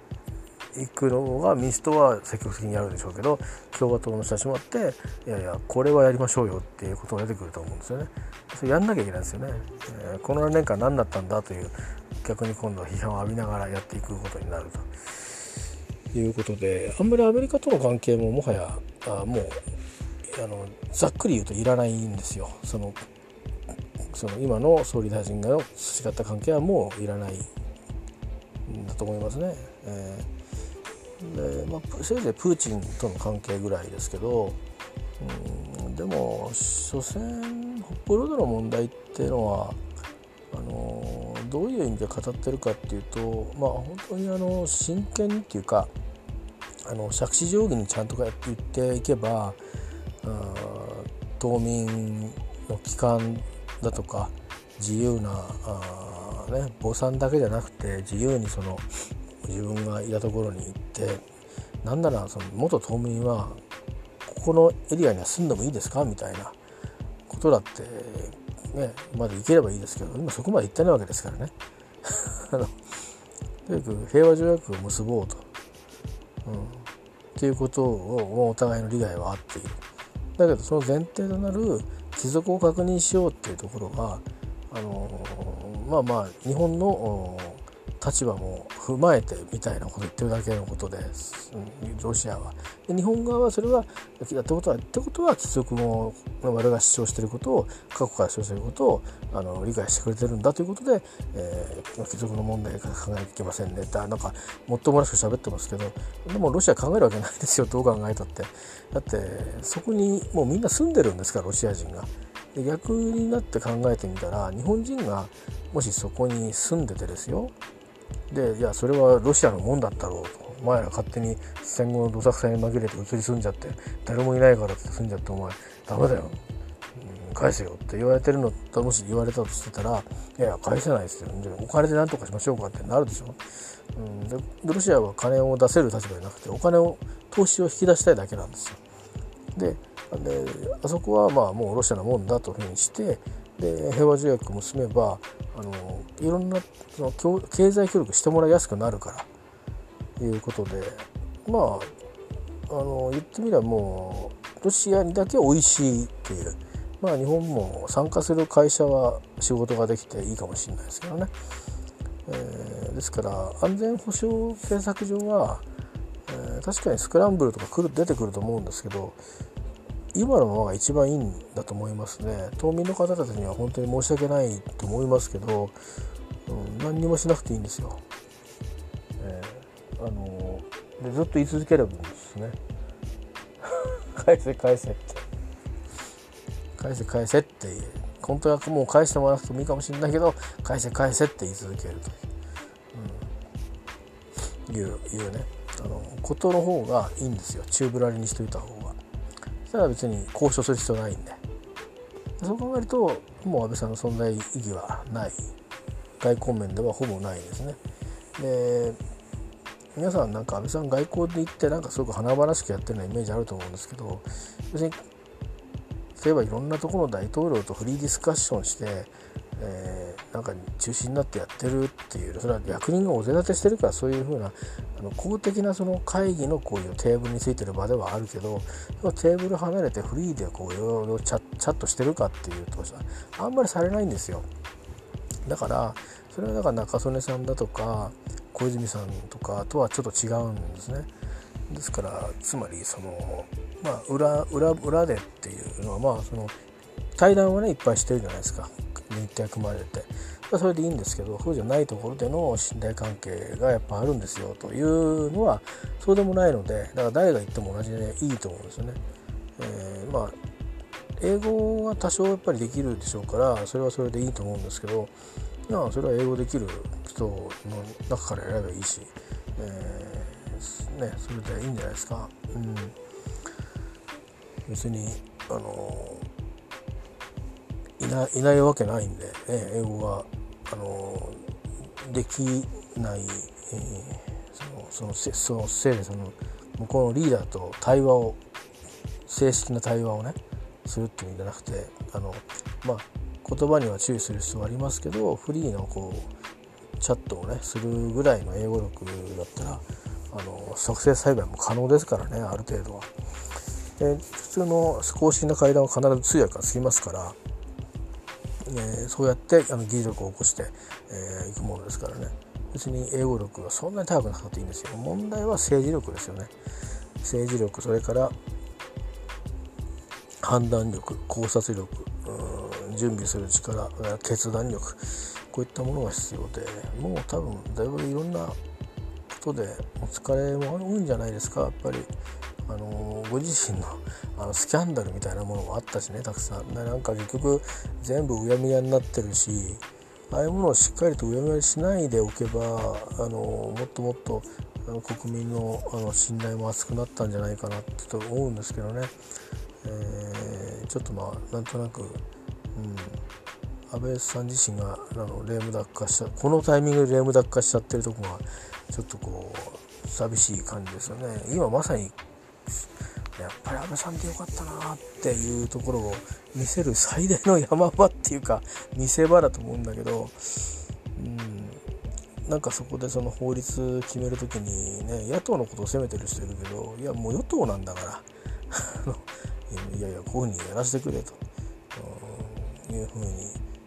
いくのが民主党は積極的にやるんでしょうけど共和党の人たちもあっていやいやこれはやりましょうよっていうことが出てくると思うんですよね。それやんなきゃいけないですよね。えー、この4年間何だったんだという逆に今度は批判を浴びながらやっていくことになるということであんまりアメリカとの関係ももはやあもうあのざっくり言うといらないんですよ。そのその今の総理大臣が培った関係はもういらないんだと思いますね。えーで、まあ、せいぜいプーチンとの関係ぐらいですけど、うん、でも所詮北方領土の問題っていうのはあのどういう意味で語ってるかっていうとまあ本当にあの真剣にっていうかあの杓子定規にちゃんとやって言っていけば島民の帰還だとか自由なあ、ね、坊さんだけじゃなくて自由にその自分がいたところに行ってなんならその元島民はここのエリアには住んでもいいですか？みたいなことだってねまだ行ければいいですけど今そこまで行ってないわけですからね。(laughs) あのとにかく平和条約を結ぼうと、うん、っていうことをお互いの利害はあっている。だけどその前提となる帰属を確認しようっていうところがあのまあまあ日本の立場も踏まえてみたいなことを言ってるだけのことでロシアは。で日本側はそれはやったことはってことは帰属も我々が主張してることを過去から主張してること。をあの理解してくれてるんだということで、えー、帰属の問題から考えなきゃいけませんねってなんかもっともらしく喋ってますけどでもロシア考えるわけないですよ。どう考えたって。だってそこにもうみんな住んでるんですからロシア人が。で逆になって考えてみたら日本人がもしそこに住んでてですよ。でいやそれはロシアのもんだったろうと。お前ら勝手に戦後のどさくさに紛れて移り住んじゃって誰もいないからって住んじゃってお前ダメだよ、うん、返せよって言われてるのともし言われたとしてたらいや返せないですよ。じゃお金で何とかしましょうかってなるでしょ、うん、でロシアは金を出せる立場じゃなくてお金を投資を引き出したいだけなんですよ。でであそこはまあもうロシアのもんだというふうにしてで平和条約も結めばあのいろんなその経済協力してもらいやすくなるからいうことでまああの言ってみればもうロシアにだけ美味しいっていうまあ日本も参加する会社は仕事ができていいかもしれないですけどね、えー、ですから安全保障政策上は、えー、確かにスクランブルとか来る出てくると思うんですけど今のままが一番いいんだと思いますね。島民の方たちには本当に申し訳ないと思いますけど、うん、何にもしなくていいんですよ、えー、あのでずっと言い続ければいいんですね。(laughs) 返せ返せって。返せ返せって。本当はもう返してもらうともいいかもしれないけど返せ返せって言い続けるという、うん、いういうね。あのことの方がいいんですよ。宙ぶらりにしといた方が。したら別に交渉する必要ないんで。そう考えるともう安倍さんの存在意義はない。外交面ではほぼないですね。で皆さんなんか安倍さん外交で行ってなんかすごく華々しくやってるようなイメージあると思うんですけど別に例えばいろんなところの大統領とフリーディスカッションしてえー、なんか中心になってやってるっていうそれは役人がお膳立てしてるからそういうふうなあの公的なその会議のこういうテーブルについてる場ではあるけどテーブル離れてフリーでこういろいろチャットしてるかっていうとあんまりされないんですよ。だからそれはだから中曽根さんだとか小泉さんとかとはちょっと違うんですね。ですからつまりそのまあ裏裏裏でっていうのはまあその対談はねいっぱいしてるじゃないですか日程組まれてそれでいいんですけどそうじゃないところでの信頼関係がやっぱあるんですよというのはそうでもないのでだから誰が言っても同じでいいと思うんですよね。えー、まあ英語は多少やっぱりできるでしょうからそれはそれでいいと思うんですけどまあそれは英語できる人の中から選べばいいし、えー、ね、それでいいんじゃないですか。うん、別にあのいないないわけないんで、ね、英語があのできない、えー、そのそのせそのせいでその向こうのリーダーと対話を正式な対話をねするっていうんじゃなくてあのまあ言葉には注意する必要はありますけどフリーのこうチャットをねするぐらいの英語力だったらあの作成栽培も可能ですからねある程度は。で普通の公式な会談は必ず通訳がつきますからえ、そうやってあの技術力を起こしてい、えー、くものですからね。別に英語力はそんなに高くなくていいんですよ。問題は政治力ですよね。政治力それから判断力考察力準備する力決断力。こういったものが必要でもう多分だいぶいろんなことでお疲れも多いんじゃないですか。やっぱりあのご自身のあのスキャンダルみたいなものもあったしねたくさん。でなんか結局全部うやむやになってるしああいうものをしっかりとうやむやにしないでおけばあのもっともっとあの国民のあの信頼も厚くなったんじゃないかなってと思うんですけどね、えー、ちょっとまあなんとなく、うん、安倍さん自身があのレームダック化したこのタイミングでレームダック化しちゃってるとこがちょっとこう寂しい感じですよね。今まさにやっぱり安倍さんでよかったなっていうところを見せる最大の山場っていうか見せ場だと思うんだけど、うん、なんかそこでその法律決める時にね野党のことを責めてる人いるけどいやもう与党なんだから。(laughs) いやいやこういうふうにやらせてくれと、うん、いうふうに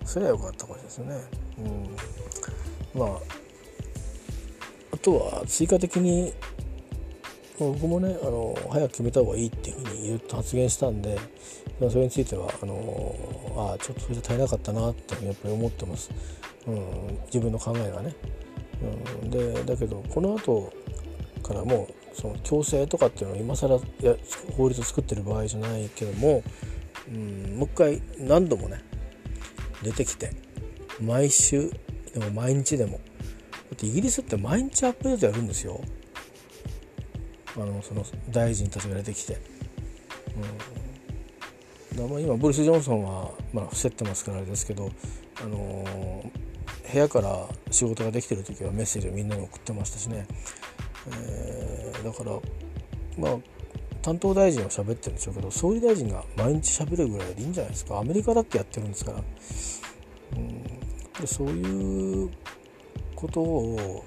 すればよかったかもしれないですよね。うん、まああとは追加的に僕もねあの早く決めた方がいいっていうふうに言うと発言したんでそれについてはあのあちょっとそれじゃ足りなかったなってやっぱり思ってます、うん、自分の考えがね、うん、でだけどこの後からもその強制とかっていうのは今更や法律を作ってる場合じゃないけども、うん、もう一回何度もね出てきて毎週でも毎日でもだってイギリスって毎日アップデートやるんですよ。あのその大臣たちが出てきて、うん。まあ今ブルース・ジョンソンは、まあ、伏せてますからあれですけど、あのー、部屋から仕事ができてる時はメッセージをみんなに送ってましたしね、えー、だからまあ担当大臣は喋ってるんでしょうけど総理大臣が毎日喋るぐらいでいいんじゃないですか。アメリカだってやってるんですから、うん、でそういうことを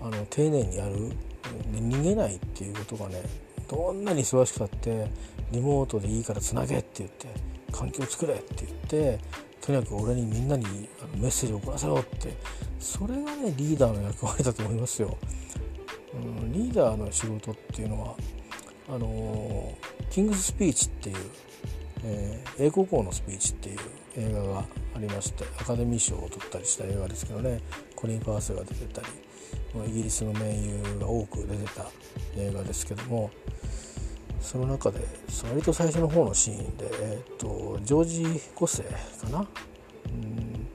あの丁寧にやる。逃げないっていうことがねどんなに忙しくたってリモートでいいからつなげって言って環境を作れって言ってとにかく俺にみんなにメッセージを送らせろってそれがねリーダーの役割だと思いますよ。うん、リーダーの仕事っていうのはあのキングススピーチっていう、えー、英国王のスピーチっていう映画がありましてアカデミー賞を取ったりした映画ですけどねコリン・ファースが出てたりイギリスの名優が多く出てた映画ですけどもその中で割と最初の方のシーンで、えーと、ジョージ5世かな、うん。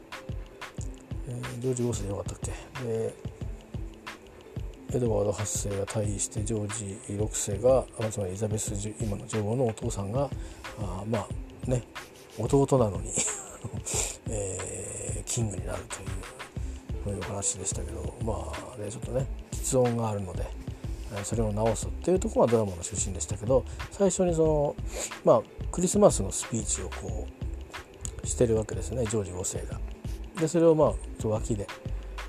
えー、ジョージ5世でよかったっけ？でエドワード8世が退位してジョージ6世がつまりエリザベス今の女王のお父さんがあまあね弟なのに (laughs) えー、キングになるというそういう話でしたけどまあねちょっとね喫音があるのでそれを直すっていうところがドラマの出身でしたけど最初にそのまあクリスマスのスピーチをこうしてるわけですねジョージ5世が。でそれをまあ脇で、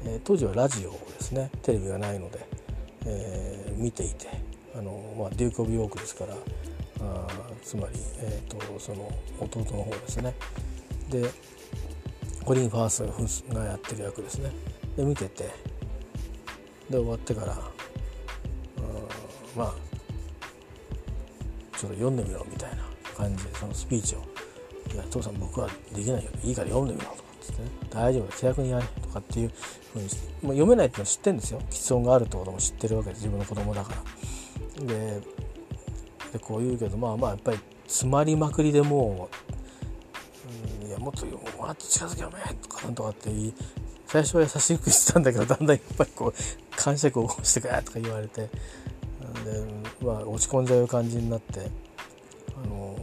え、当時はラジオですねテレビがないので、えー、見ていてあの、まあ、デューク・オブ・ヨークですからあつまり、えーと、その弟の方ですねでコリン・ファースがやってる役ですね。で見てて。で終わってからまあちょっと読んでみろみたいな感じでそのスピーチを「いや父さん僕はできないよ。いいから読んでみろ」とかっつってね「大丈夫だ。気楽にやれ」とかっていうふうに、まあ、読めないっていうのは知ってるんですよ。喫音があるってことも知ってるわけで自分の子供だから。ででこう言うけどまあまあやっぱり詰まりまくりでもう「もっともっと近づけよめ」とかなんとかって最初は優しくしてたんだけどだんだんやっぱりこう感触を起こしてくれとか言われてで、まあ、落ち込んじゃう感じになってあの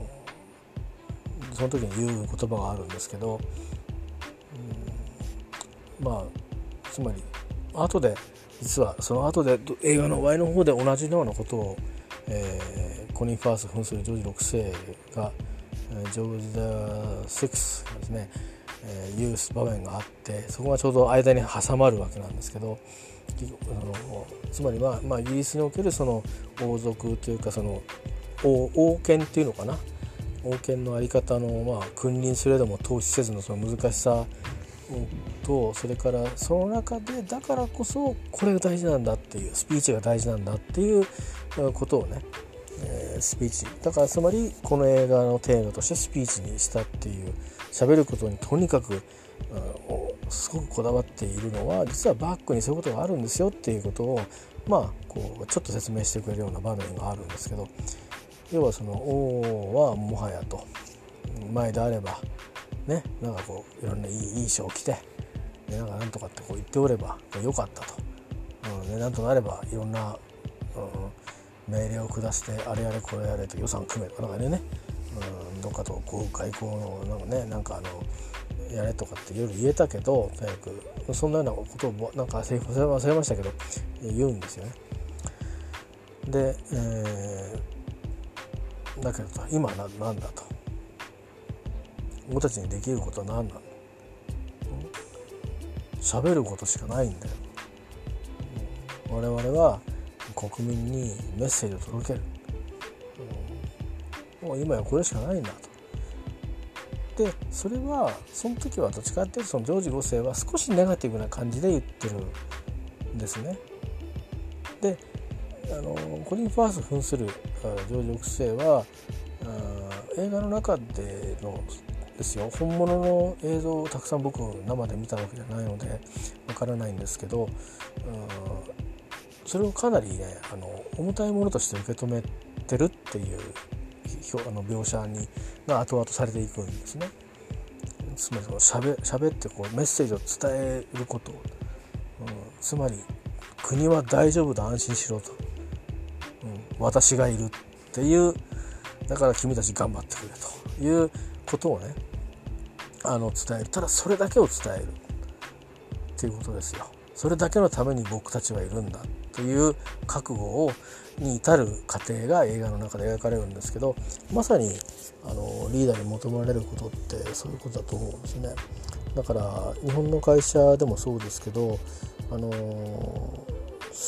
その時に言う言葉があるんですけど、うん、まあつまり後で実はその後で映画の Y の方で同じようなことを、えー、コニン・ファース扮するジョージ6世がジョージ・ダ6ですね。えー、いう場面があってそこがちょうど間に挟まるわけなんですけどつまりは、まあ、イギリスにおけるその王族というかその王王権っていうのかな？王権の在り方の、まあ、君臨すれども統治せずのその難しさとそれからその中でだからこそこれが大事なんだっていうスピーチが大事なんだっていうことをね、えー、スピーチだからつまりこの映画のテーマとしてスピーチにしたっていう喋ることにとにかく、うん、すごくこだわっているのは実はバックにそういうことがあるんですよっていうことをまあこうちょっと説明してくれるような場面があるんですけど要はその王はもはやと前であればねなんかこういろんないい衣装を着てでなんかなんとかってこう言っておればよかったと、うんね、なんとなればいろんな、うん、命令を下してあれやれこれやれと予算組めとかなんかね。うん、どっかとこう外交のなんかねなんかあのやれとかっていろいろ言えたけどとにかくそんなようなことをなんかセリフ忘れましたけど言うんですよね。で、えー、だけど今ななんだと。俺たちにできることは何なの？喋ることしかないんだよ。我々は国民にメッセージを届けるうんもう今やこれしかないんだと。でそれはその時はどっちかっていうとそのジョージ5世は少しネガティブな感じで言ってるんですね。であのコリン・ファース扮するジョージ6世は映画の中でのですよ本物の映像をたくさん僕生で見たわけじゃないのでわからないんですけどそれをかなりねあの重たいものとして受け止めてるっていうあの描写にが後々されていくんですね。つまりそのしゃべしゃべってこうメッセージを伝えること、うん、つまり国は大丈夫だ安心しろと、うん、私がいるっていうだから君たち頑張ってくれということをねあの伝える。ただそれだけを伝えるっていうことですよ。それだけのために僕たちはいるんだ。という覚悟をに至る過程が映画の中で描かれるんですけどまさにあのリーダーに求められることってそういうことだと思うんですね。だから日本の会社でもそうですけどあの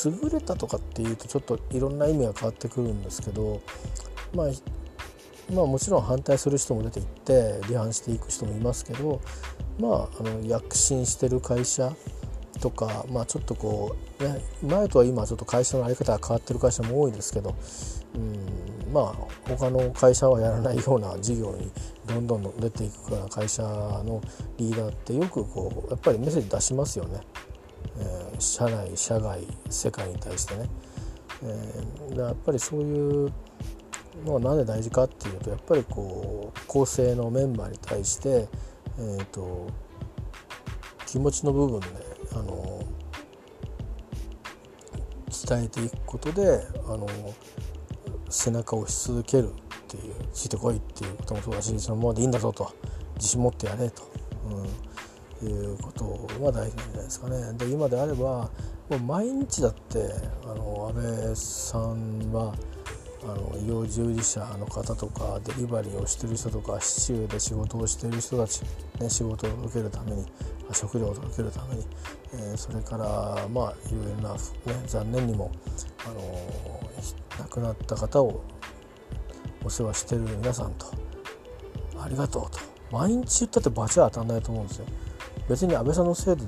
優れたとかっていうとちょっといろんな意味が変わってくるんですけど、まあ、まあもちろん反対する人も出ていって離反していく人もいますけどまああの躍進してる会社とか、まあ、ちょっとこう、ね、前とは今ちょっと会社の在り方が変わってる会社も多いですけど、うん、まあ他の会社はやらないような事業にどんどん出ていくような会社のリーダーってよくこうやっぱりメッセージ出しますよね。えー、社内社外世界に対してね、えー、やっぱりそういうのは何で大事かっていうとやっぱりこう構成のメンバーに対して、えーと、気持ちの部分で、あの伝えていくことであの背中を押し続けるっていうついてこいっていうこともそうだしそのままでいいんだぞと自信持ってやれと、うん、いうことが大事なんじゃないですかね。で今であればもう毎日だってあの安倍さんはあの医療従事者の方とかデリバリーをしてる人とか市中で仕事をしている人たち、ね、仕事を受けるために食料を届けるために、えー、それからまあいろいろな、ね、残念にも、あのー、亡くなった方をお世話してる皆さんとありがとうと毎日言ったって罰は当たんないと思うんですよ。別に安倍さんのせいで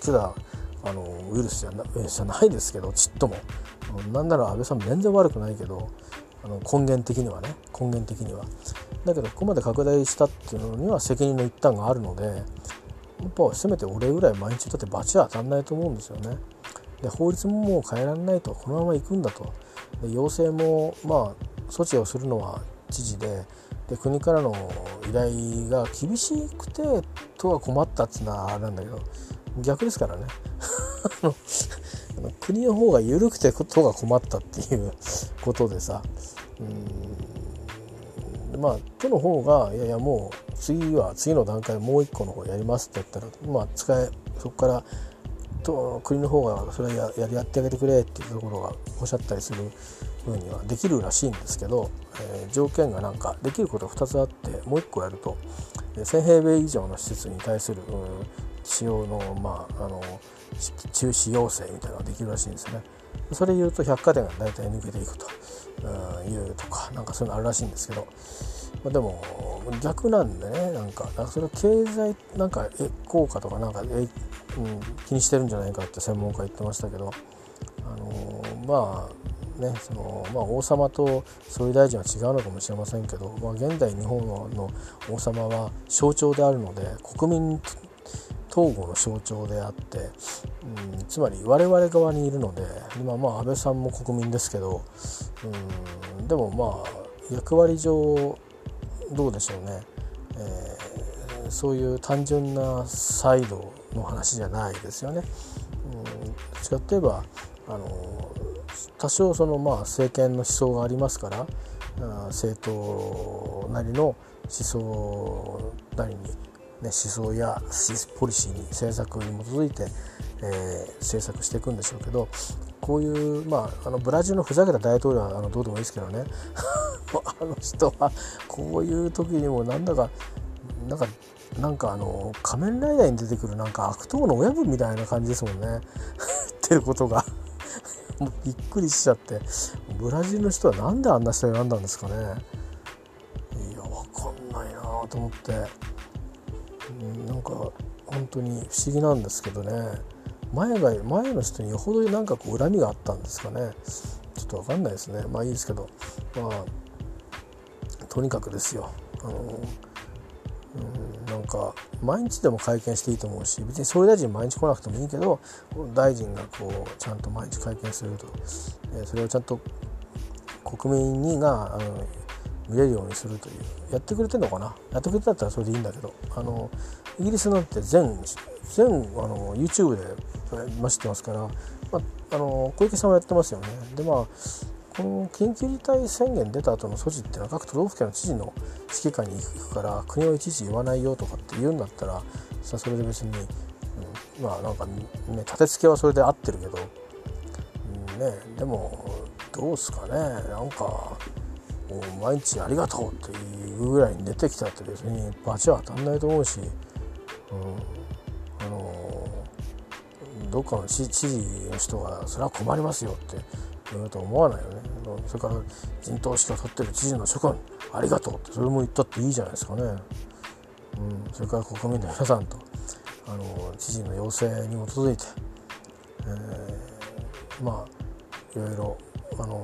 来たあのウイルスじゃなじゃないですけどちっともなんなら安倍さん全然悪くないけどあの根源的にはね。根源的には。だけどここまで拡大したっていうのには責任の一端があるのでやっぱせめて俺ぐらい毎日だって罰は当たんないと思うんですよね。で法律ももう変えられないと。このまま行くんだと。で要請もまあ措置をするのは知事で。で国からの依頼が厳しくてとは困ったっつうのはあれなんだけど。逆ですからね。(laughs) 国の方が緩くてとが困ったっていう。ことでさうんまあ都の方がいやいやもう次は次の段階もう一個の方やりますって言ったらまあ使えそこからと国の方がそれはややってあげてくれっていうところがおっしゃったりするふうにはできるらしいんですけど、えー、条件がなんかできることが2つあってもう1個やると1,000平米以上の施設に対する、うん、使用の,、まあ、あの中止要請みたいなのができるらしいんですね。それ言うと百貨店が大体抜けていくと。いうとかなんかそういうのあるらしいんですけど、まあ、でも逆なんでねなんかなんかそれ経済なんか効果とかなんかえ、うん、気にしてるんじゃないかって専門家言ってましたけど、あのー、まあねそのまあ、王様と総理大臣は違うのかもしれませんけど、まあ、現代日本の王様は象徴であるので国民統合の象徴であって、うん、つまり我々側にいるので今まあ安倍さんも国民ですけど、うん、でもまあ役割上どうでしょうね、えー、そういう単純なサイドの話じゃないですよね。うん、どっちかといえばあの多少そのまあ政権の思想がありますから政党なりの思想なりに、思想やポリシーに政策に基づいて、えー、政策していくんでしょうけどこういう、まあ、あのブラジルのふざけた大統領はあのどうでもいいですけどね。(laughs) あの人はこういう時にもなんだかなんかなんかあの仮面ライダーに出てくるなんか悪党の親分みたいな感じですもんね。(laughs) ってることが。(laughs) もうびっくりしちゃって。ブラジルの人は何であんな人選んだんですかね。いやわかんないなと思って。なんか本当に不思議なんですけどね。前が前の人によほどなんかこう恨みがあったんですかね。ちょっと分かんないですね。まあいいですけど。まあとにかくですよ。あのうんなんか毎日でも会見していいと思うし別に総理大臣毎日来なくてもいいけど大臣がこうちゃんと毎日会見すると、えそれをちゃんと国民にがあの見れるようにするというやってくれてるのかな？やってくれてたらそれでいいんだけどあのイギリスなんて全全あの YouTube でましてますから、まあ、あの小池さんはやってますよね。でまあこの緊急事態宣言出た後の措置っていうのは各都道府県の知事の指揮下に行くから国はいちいち言わないよとかって言うんだったらさそれで別に、うん、まあなんかね立て付けはそれで合ってるけど、うん、ねでもどうすかねなんか毎日ありがとうっていうぐらいに出てきたって別に罰は当たんないと思うし、うん、あのどっかの知事の人がそれは困りますよって言うと思わないよね。それから陣頭指揮を取ってる知事の諸君ありがとうってそれも言ったっていいじゃないですかね、うん、それから国民の皆さんとあの知事の要請に基づいて、えー、まあいろいろあの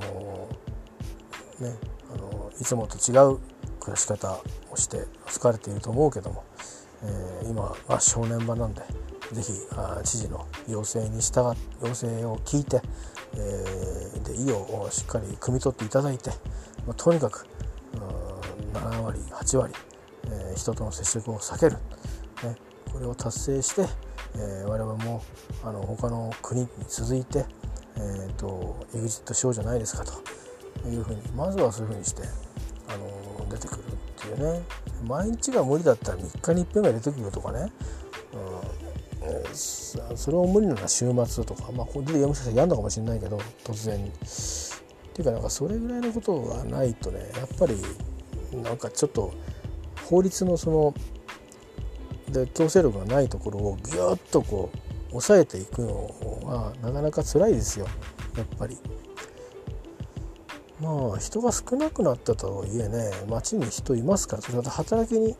ねあのいつもと違う暮らし方をして疲れていると思うけども、えー、今は正念場なんで是非知事の要請に従要請を聞いて、えー、で意をしっかり汲み取っていただいて、まあ、とにかく7割8割、えー、人との接触を避ける、ね、これを達成して、えー、我々もあの他の国に続いて、えーと、エグジットしようじゃないですかと。いうふうにまずはそういうふうにしてあの出てくるっていうね。毎日が無理だったら3日に1遍ぐらい出てくるとかね、うん、それを無理なら週末とか。まあこれでもしかしたらやんのかもしれないけど突然。っていうかなんかそれぐらいのことがないとねやっぱりなんかちょっと法律のそので強制力がないところをギュッとこう抑えていくのはなかなか辛いですよ。やっぱり。まあ人が少なくなったとはいえね街に人いますからそれは働きに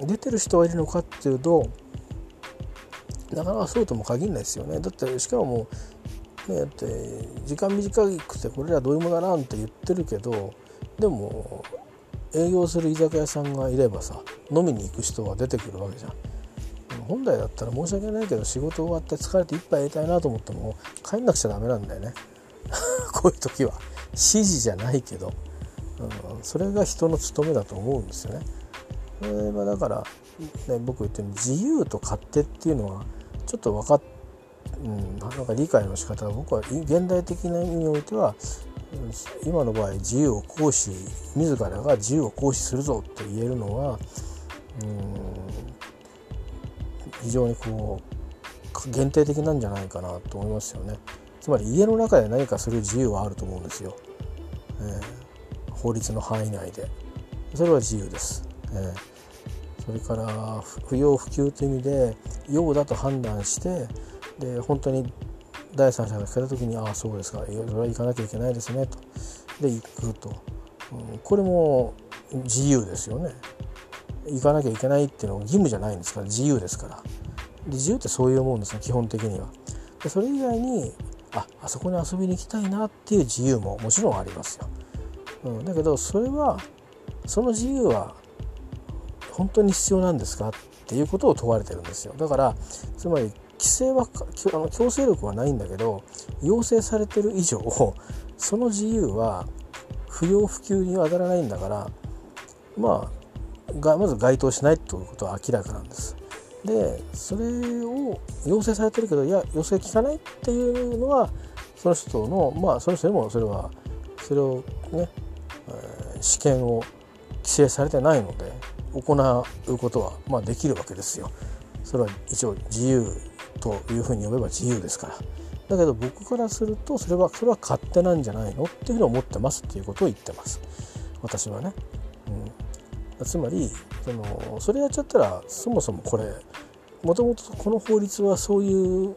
出てる人がいるのかっていうとなかなかそうとも限らないですよね。だってしかももうねって時間短くてこれらどういうものだなんて言ってるけどでも営業する居酒屋さんがいればさ飲みに行く人は出てくるわけじゃん。本来だったら申し訳ないけど仕事終わって疲れて一杯やりたいなと思っても帰んなくちゃダメなんだよね (laughs) こういう時は。指示じゃないけど、うん、それが人の務めだと思うんですよね。それはだから、ね、僕言ってる自由と勝手っていうのはちょっと分かっ、うん、なんか理解の仕方が僕は現代的な意味においては今の場合自由を行使自らが自由を行使するぞって言えるのはうん非常にこう限定的なんじゃないかなと思いますよね。つまり家の中で何かする自由はあると思うんですよ。えー、法律の範囲内で。それは自由です。えー、それから不要不急という意味で用だと判断してで本当に第三者が聞かれた時に「ああそうですかそれは行かなきゃいけないですね」と。で行くと、うん、これも自由ですよね。行かなきゃいけないっていうのは義務じゃないんですから自由ですから。で自由ってそういうもんですね基本的には。でそれ以外にああそこに遊びに行きたいなっていう自由ももちろんありますよ。うん、だけどそれはその自由は本当に必要なんですかっていうことを問われてるんですよ。だからつまり規制は強制力はないんだけど要請されてる以上その自由は不要不急に当たらないんだからまあがまず該当しないということは明らかなんです。でそれを要請されてるけどいや要請聞かないっていうのはその人のまあその人でもそれはそれをね、えー、試験を規制されてないので行うことはまあできるわけですよ。それは一応自由というふうに呼べば自由ですから。だけど僕からするとそれはそれは勝手なんじゃないのっていうふうに思ってますっていうことを言ってます。私はね、うん、つまりそのそれやっちゃったらそもそもこれもともとこの法律はそういう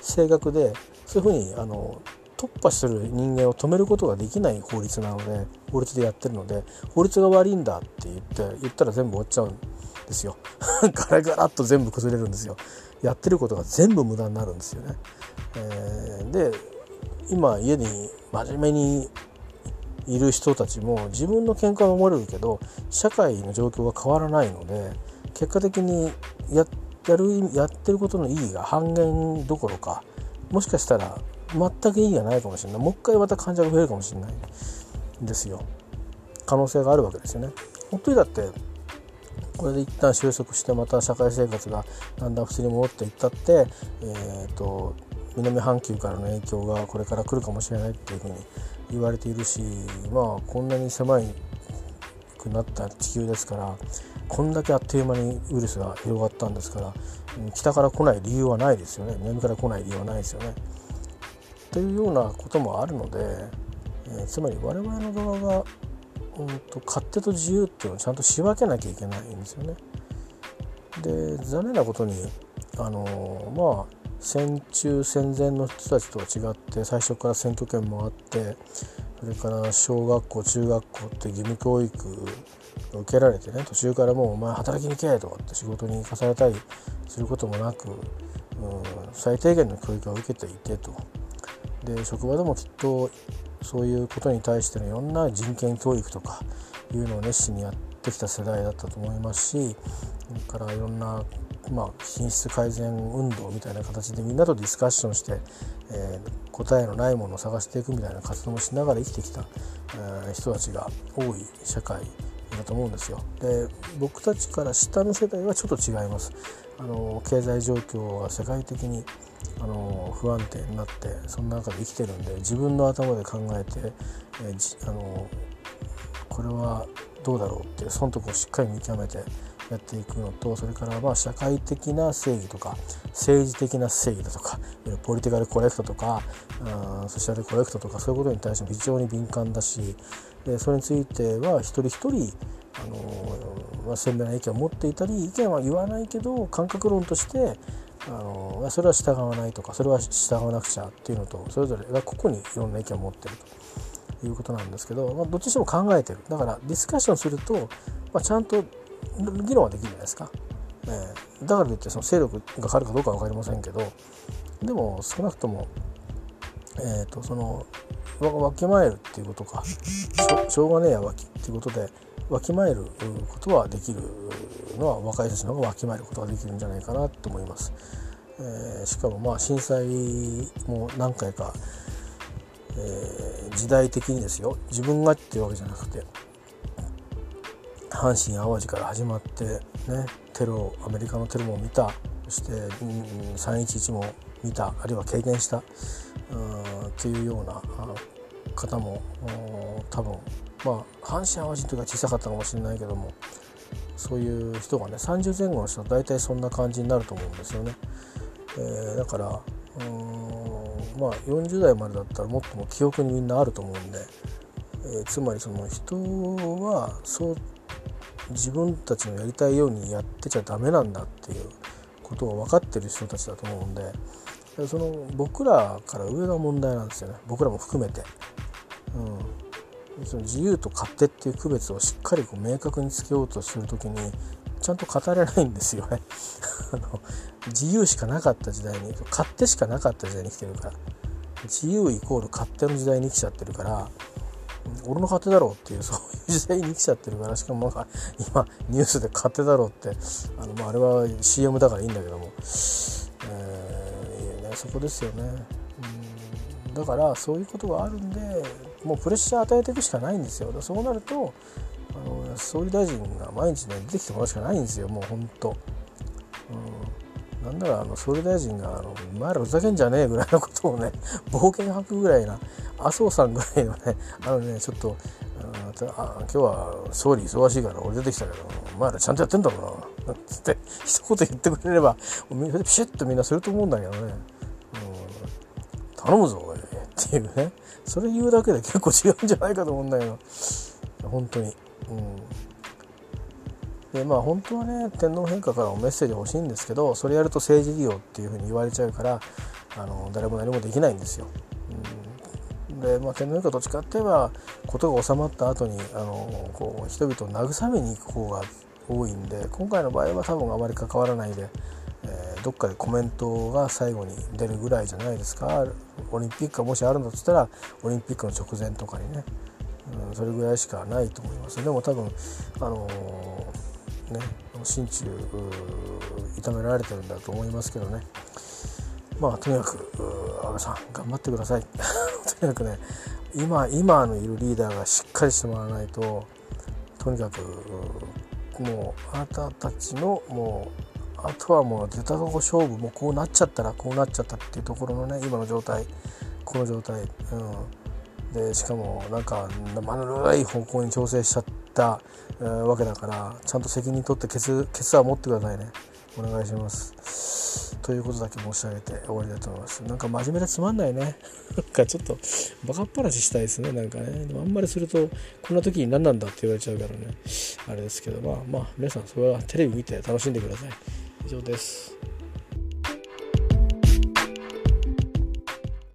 性格でそういうふうにあの突破する人間を止めることができない法律なので法律でやってるので法律が悪いんだって言って言ったら全部終わっちゃうんですよ (laughs) ガラガラっと全部崩れるんですよやってることが全部無駄になるんですよね。えー、で今家に真面目にいる人たちも自分の健康は守れるけど社会の状況が変わらないので結果的にややるやってることの意義が半減どころかもしかしたら全く意義がないかもしれない。もう一回また患者が増えるかもしれない。んですよ。可能性があるわけですよね。本当にだってこれで一旦収束してまた社会生活がだんだん普通に戻っていったって、えーと南半球からの影響がこれから来るかもしれないっていうふうに言われているしまあこんなに狭いくなった地球ですからこんだけあっという間にウイルスが広がったんですから北から来ない理由はないですよね南から来ない理由はないですよね。というようなこともあるので、えー、つまり我々の側が、うんと、勝手と自由っていうのをちゃんと仕分けなきゃいけないんですよね。で残念なことにあのまあ戦中戦前の人たちとは違って最初から選挙権もあってそれから小学校中学校って義務教育を受けられてね途中からもう「お前働きに行け!」とかって仕事に行かされたりすることもなく、うん、最低限の教育を受けていてと。で職場でもきっとそういうことに対してのいろんな人権教育とかいうのを熱心にやってきた世代だったと思いますしそれからいろんなまあ、品質改善運動みたいな形でみんなとディスカッションして、えー、答えのないものを探していくみたいな活動もしながら生きてきた、えー、人たちが多い社会だと思うんですよ。で僕たちから下の世代はちょっと違います。あの経済状況が世界的にあの不安定になってその中で生きてるんで自分の頭で考えて、えー、あのこれはどうだろうっていうそのとこをしっかり見極めてやっていくのとそれからまあ社会的な正義とか政治的な正義だとかポリティカルコレクトとかソシャルコレクトとかそういうことに対しても非常に敏感だしでそれについては一人一人あの、まあ、鮮明な意見を持っていたり意見は言わないけど感覚論としてあのそれは従わないとかそれは従わなくちゃっていうのとそれぞれが個々にいろんな意見を持ってると。いうことなんですけど、まあ、どっちにしても考えてる。だからディスカッションすると、まあ、ちゃんと議論はできるじゃないですか、えー、だからといってその勢力が変わるかどうかは分かりませんけどでも少なくとも、えーと、そのわきまえるっていうことかしょうがねえやわきっていうことでわきまえることはできるのは若い人たちの方がわきまえることができるんじゃないかなと思います。えー、しかもまあ震災も何回か、えー、時代的にですよ。自分がっていうわけじゃなくて阪神・淡路から始まってねテロアメリカのテロも見た。そして、311も見た。あるいは経験した。っていうような方も多分。まあ阪神・淡路の時は小さかったかもしれないけどもそういう人がね30前後の人は大体そんな感じになると思うんですよね。えー、だからまあ40代までだったらもっとも記憶にみんなあると思うんで、えー、つまりその人はそう自分たちのやりたいようにやってちゃダメなんだっていうことを分かってる人たちだと思うんでその僕らから上が問題なんですよね。僕らも含めて。うん、その自由と勝手っていう区別をしっかりこう明確につけようとする時にちゃんと語れないんですよね。(laughs) あの自由しかなかった時代に勝手しかなかった時代に生きてるから。自由イコール勝手の時代に生きちゃってるから俺の勝手だろうっていうそういう時代に生きちゃってるからしかも今ニュースで勝手だろうってあの、まあ、あれは CM だからいいんだけども、えー、ね、そこですよね、うん、だからそういうことがあるんでもうプレッシャー与えていくしかないんですよ。そうなるとあの総理大臣が毎日ね出てきてもらうしかないんですよ。もうほんと。うんなんならあの総理大臣があの「お前らふざけんじゃねえ」ぐらいのことをね冒険吐くぐらいな麻生さんぐらいのねあのねちょっとあ今日は総理忙しいから俺出てきたけどお前らちゃんとやってんだろうな。つって一言言ってくれればピシッとみんなすると思うんだけどね、頼むぞおい。っていうね。それ言うだけで結構違うんじゃないかと思うんだけど。本当に。うん。でまあ本当はね天皇陛下からもメッセージ欲しいんですけどそれやると政治利用っていうふうに言われちゃうからあの誰も何もできないんですよ。うん、で、まあ、天皇陛下どっちかって言えば事が収まった後にあのこう人々を慰めに行く方が多いんで今回の場合は多分あまり関わらないで、えー、どっかでコメントが最後に出るぐらいじゃないですか。オリンピックがもしあるんだとしたらオリンピックの直前とかにね、うん、それぐらいしかないと思います。でも多分あのーね心中痛められてるんだと思いますけどね。まあとにかく安倍さん頑張ってください。(laughs) とにかくね今今のいるリーダーがしっかりしてもらわないととにかくもうあなたたちのもうあとはもう出たとこ勝負もうこうなっちゃったらこうなっちゃったっていうところのね今の状態この状態、うん、でしかもなんか丸い方向に調整しちゃった、わけだからちゃんと責任取ってケツケツは持ってくださいね。お願いします。ということだけ申し上げて終わりだと思います。なんか真面目でつまんないね。なんかちょっとバカっ話したいですね。なんかね。でもあんまりするとこんな時に何なんだって言われちゃうからね。あれですけど。まあまあ皆さんそれはテレビ見て楽しんでください。以上です。